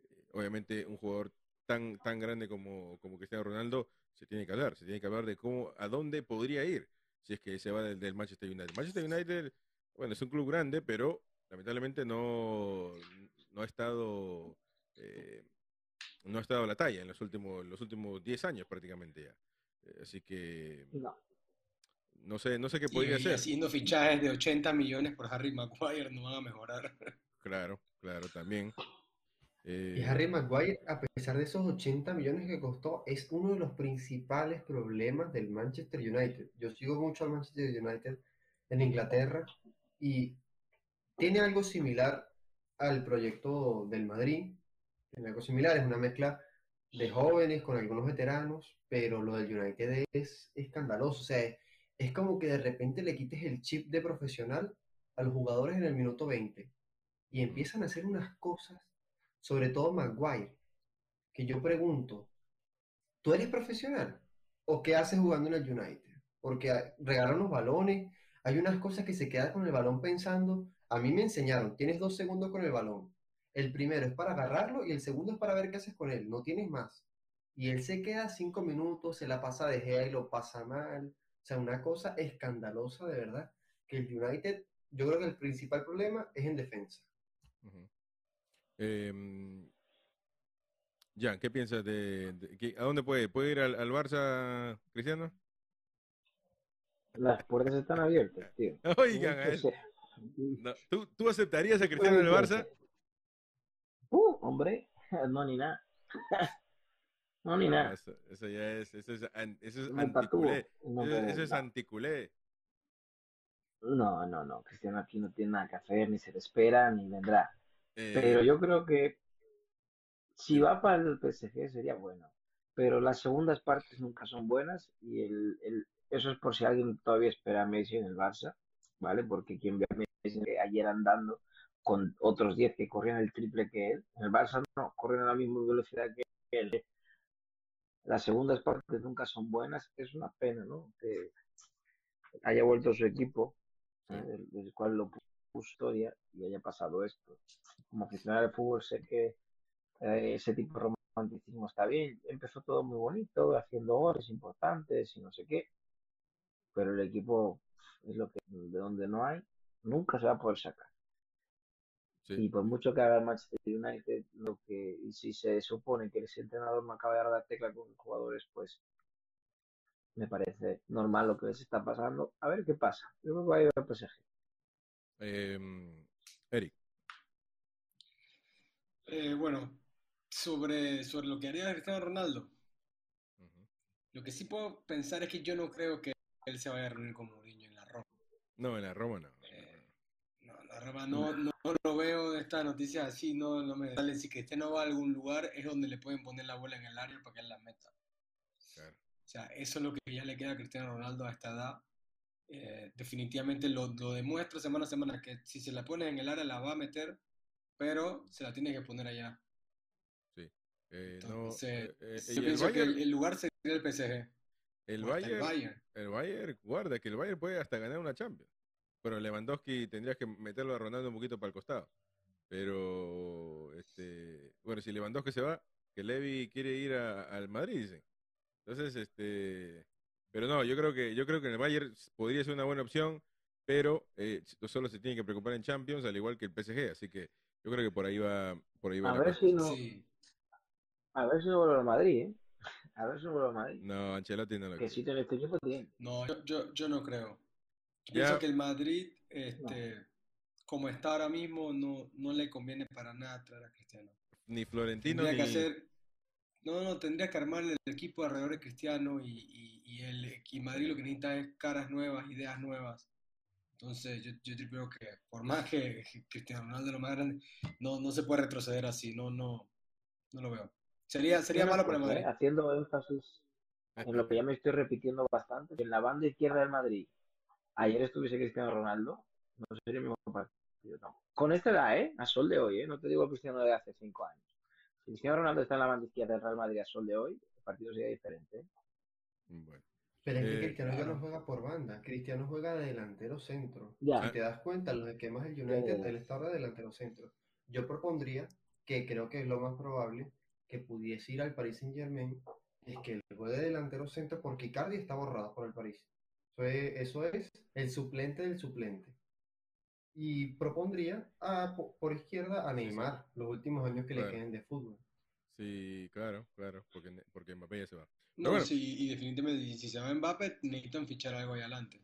[SPEAKER 1] Eh, Obviamente, un jugador tan, tan grande como, como Cristiano Ronaldo, se tiene que hablar, se tiene que hablar de cómo, a dónde podría ir si es que se va del, del Manchester United. Manchester United, bueno, es un club grande, pero lamentablemente no, no ha estado eh, no ha estado a la talla en los últimos los últimos 10 años prácticamente ya. Eh, así que
[SPEAKER 2] No.
[SPEAKER 1] no sé, no sé qué
[SPEAKER 4] Y,
[SPEAKER 1] podría
[SPEAKER 4] y
[SPEAKER 1] ser.
[SPEAKER 4] haciendo fichajes de 80 millones por Harry Maguire no van a mejorar. *laughs*
[SPEAKER 1] Claro, claro, también.
[SPEAKER 3] Y
[SPEAKER 1] Eh,
[SPEAKER 3] Harry Maguire, a pesar de esos 80 millones que costó, es uno de los principales problemas del Manchester United. Yo sigo mucho al Manchester United en Inglaterra y tiene algo similar al proyecto del Madrid. Algo similar, es una mezcla de jóvenes con algunos veteranos, pero lo del United es escandaloso. O sea, es, como que de repente le quites el chip de profesional a los jugadores en el minuto 20 y empiezan a hacer unas cosas sobre todo Maguire, que yo pregunto, ¿tú eres profesional? ¿O qué haces jugando en el United? Porque regalan los balones, hay unas cosas que se quedan con el balón pensando, a mí me enseñaron, tienes dos segundos con el balón, el primero es para agarrarlo y el segundo es para ver qué haces con él, no tienes más. Y él se queda cinco minutos, se la pasa de gea y lo pasa mal, o sea, una cosa escandalosa de verdad, que el United, yo creo que el principal problema es en defensa.
[SPEAKER 1] Em, Jan, ¿qué piensas de, a dónde puede? ¿Puede ir al, al Barça, Cristiano?
[SPEAKER 2] Las puertas están abiertas, tío. *laughs*
[SPEAKER 1] Oigan, No, ¿tú, ¿Tú aceptarías a Cristiano en el Barça?
[SPEAKER 2] Hombre, *laughs* no ni nada. *laughs* no ni
[SPEAKER 1] No,
[SPEAKER 2] nada.
[SPEAKER 1] eso, eso ya es, eso es, eso es anticulé.
[SPEAKER 2] no
[SPEAKER 1] Eso, es anticulé.
[SPEAKER 2] No, no, no. Cristiano aquí no tiene nada que hacer, ni se le espera, ni vendrá.
[SPEAKER 1] Eh,
[SPEAKER 2] Pero yo creo que si va para el PSG sería bueno. Pero las segundas partes nunca son buenas y el, el- eso es por si alguien todavía espera a Messi en el Barça, ¿vale? Porque quien ve a Messi ayer andando con otros 10 que corrían el triple que él, en el Barça no, corren a la misma velocidad que él. Las segundas partes nunca son buenas, es una pena, ¿no? Que haya vuelto su equipo,
[SPEAKER 1] Sí.
[SPEAKER 2] ¿eh? del, del cual lo puso historia y haya pasado esto. Como aficionado al fútbol sé que eh, ese tipo de romanticismo está bien. Empezó todo muy bonito, haciendo goles importantes y no sé qué, pero el equipo es lo que de donde no hay, nunca se va a poder sacar.
[SPEAKER 1] Sí.
[SPEAKER 2] Y por mucho que haga el Manchester United, lo que y si se supone que ese entrenador no acaba de dar la tecla con los jugadores, pues me parece normal lo que les está pasando. A ver qué pasa. Yo creo que va a ir al PSG.
[SPEAKER 1] Em, Eric,
[SPEAKER 4] Eh, bueno, sobre, sobre lo que haría Cristiano Ronaldo, lo que sí puedo pensar es que yo no creo que él se vaya a reunir con Mourinho en la Roma.
[SPEAKER 1] no, en la Roma no.
[SPEAKER 4] Eh, No, no, lo veo estas noticias así, no, no me salen. Si Cristiano va a algún lugar es donde le pueden poner la bola en el área para que él la meta.
[SPEAKER 1] Claro.
[SPEAKER 4] O sea, eso es lo que ya le queda a Cristiano Ronaldo a esta edad. Eh, definitivamente lo, lo demuestra semana a semana, que si se la pone en el área la va a meter, pero se la tiene que poner allá.
[SPEAKER 1] Eh, no,
[SPEAKER 4] Entonces,
[SPEAKER 1] eh, eh,
[SPEAKER 4] yo pienso que el, el lugar sería el PSG.
[SPEAKER 1] el
[SPEAKER 4] el
[SPEAKER 1] Bayern. el Bayern, guarda que el Bayern puede hasta ganar una Champions. Pero Lewandowski tendrías que meterlo a Ronaldo un poquito para el costado. Pero, este, bueno, si Lewandowski se va, que Levi quiere ir a- al Madrid, dicen. Entonces, este, pero no, yo creo que, yo creo que en el Bayern podría ser una buena opción, pero eh, solo se tiene que preocupar en Champions, al igual que el PSG. Así que yo creo que por ahí va, por ahí va
[SPEAKER 2] A
[SPEAKER 1] la
[SPEAKER 2] ver
[SPEAKER 1] cosa.
[SPEAKER 2] si no,
[SPEAKER 4] Sí.
[SPEAKER 2] a ver si no vuelve al Madrid, ¿eh? *laughs* A ver si no vuelve al Madrid.
[SPEAKER 1] No, Ancelotti no lo
[SPEAKER 2] Que
[SPEAKER 1] creo.
[SPEAKER 2] sitio en este equipo tiene.
[SPEAKER 4] No, yo, yo, yo no creo. Pienso que el Madrid, este, como está ahora mismo, no, no le conviene para nada traer a Cristiano.
[SPEAKER 1] Ni Florentino
[SPEAKER 4] Tendría
[SPEAKER 1] ni...
[SPEAKER 4] que hacer, no, no, tendría que armar el equipo alrededor de Cristiano y, y, y el y Madrid lo que necesita es caras nuevas, ideas nuevas. Entonces yo, yo creo que por más que *laughs* Cristiano Ronaldo es lo más grande, no, no se puede retroceder así, no, no, no lo veo. Sería, sería malo para el
[SPEAKER 2] cosa, ¿eh?
[SPEAKER 4] Madrid.
[SPEAKER 2] Haciendo énfasis en lo que ya me estoy repitiendo bastante, que en la banda izquierda del Madrid ayer estuviese Cristiano Ronaldo, no sería el mismo partido. no. Con esta edad, ¿eh? A sol de hoy, ¿eh? No te digo Cristiano de hace cinco años. Si Cristiano Ronaldo está en la banda izquierda del Real Madrid a sol de hoy, el partido sería diferente. ¿eh?
[SPEAKER 1] Bueno,
[SPEAKER 3] Pero es que
[SPEAKER 1] Eh,
[SPEAKER 3] Cristiano ya
[SPEAKER 4] claro.
[SPEAKER 3] no juega por banda, Cristiano juega de delantero centro.
[SPEAKER 2] Ya.
[SPEAKER 3] Si te das cuenta, los esquemas del United, él está ahora de delantero centro. Yo propondría, que creo que es lo más probable, que pudiese ir al Paris Saint Germain, es que él juegue de delantero centro porque Icardi está borrado por el París. Eso es, eso es el suplente del suplente. Y propondría a- po- por izquierda a
[SPEAKER 1] Sí, sí.
[SPEAKER 3] Neymar, los últimos años que
[SPEAKER 1] Claro.
[SPEAKER 3] le queden de fútbol.
[SPEAKER 1] sí, claro, claro, porque, porque Mbappé ya se va.
[SPEAKER 4] No,
[SPEAKER 1] bueno.
[SPEAKER 4] sí, y definitivamente, si se va Mbappé, necesitan fichar algo ahí adelante.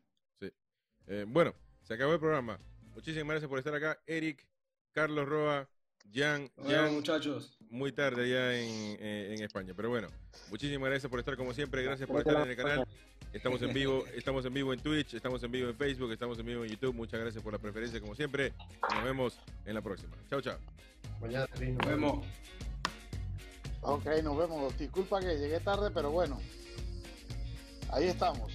[SPEAKER 1] Eh, bueno, se acabó el programa. Muchísimas gracias por estar acá. Eric, Carlos Roa, Jan,
[SPEAKER 4] Bueno,
[SPEAKER 1] Jan,
[SPEAKER 4] muchachos.
[SPEAKER 1] muy tarde ya en, eh, en España. Pero bueno, muchísimas gracias por estar como siempre. Gracias por estar en el canal. Estamos en vivo, estamos en vivo en Twitch, estamos en vivo en Facebook, estamos en vivo en YouTube. Muchas gracias por la preferencia como siempre. Nos vemos en la próxima. Chao, chao.
[SPEAKER 3] Mañana,
[SPEAKER 4] Nos vemos.
[SPEAKER 5] Ok, nos vemos. Disculpa que llegué tarde, pero bueno. Ahí estamos.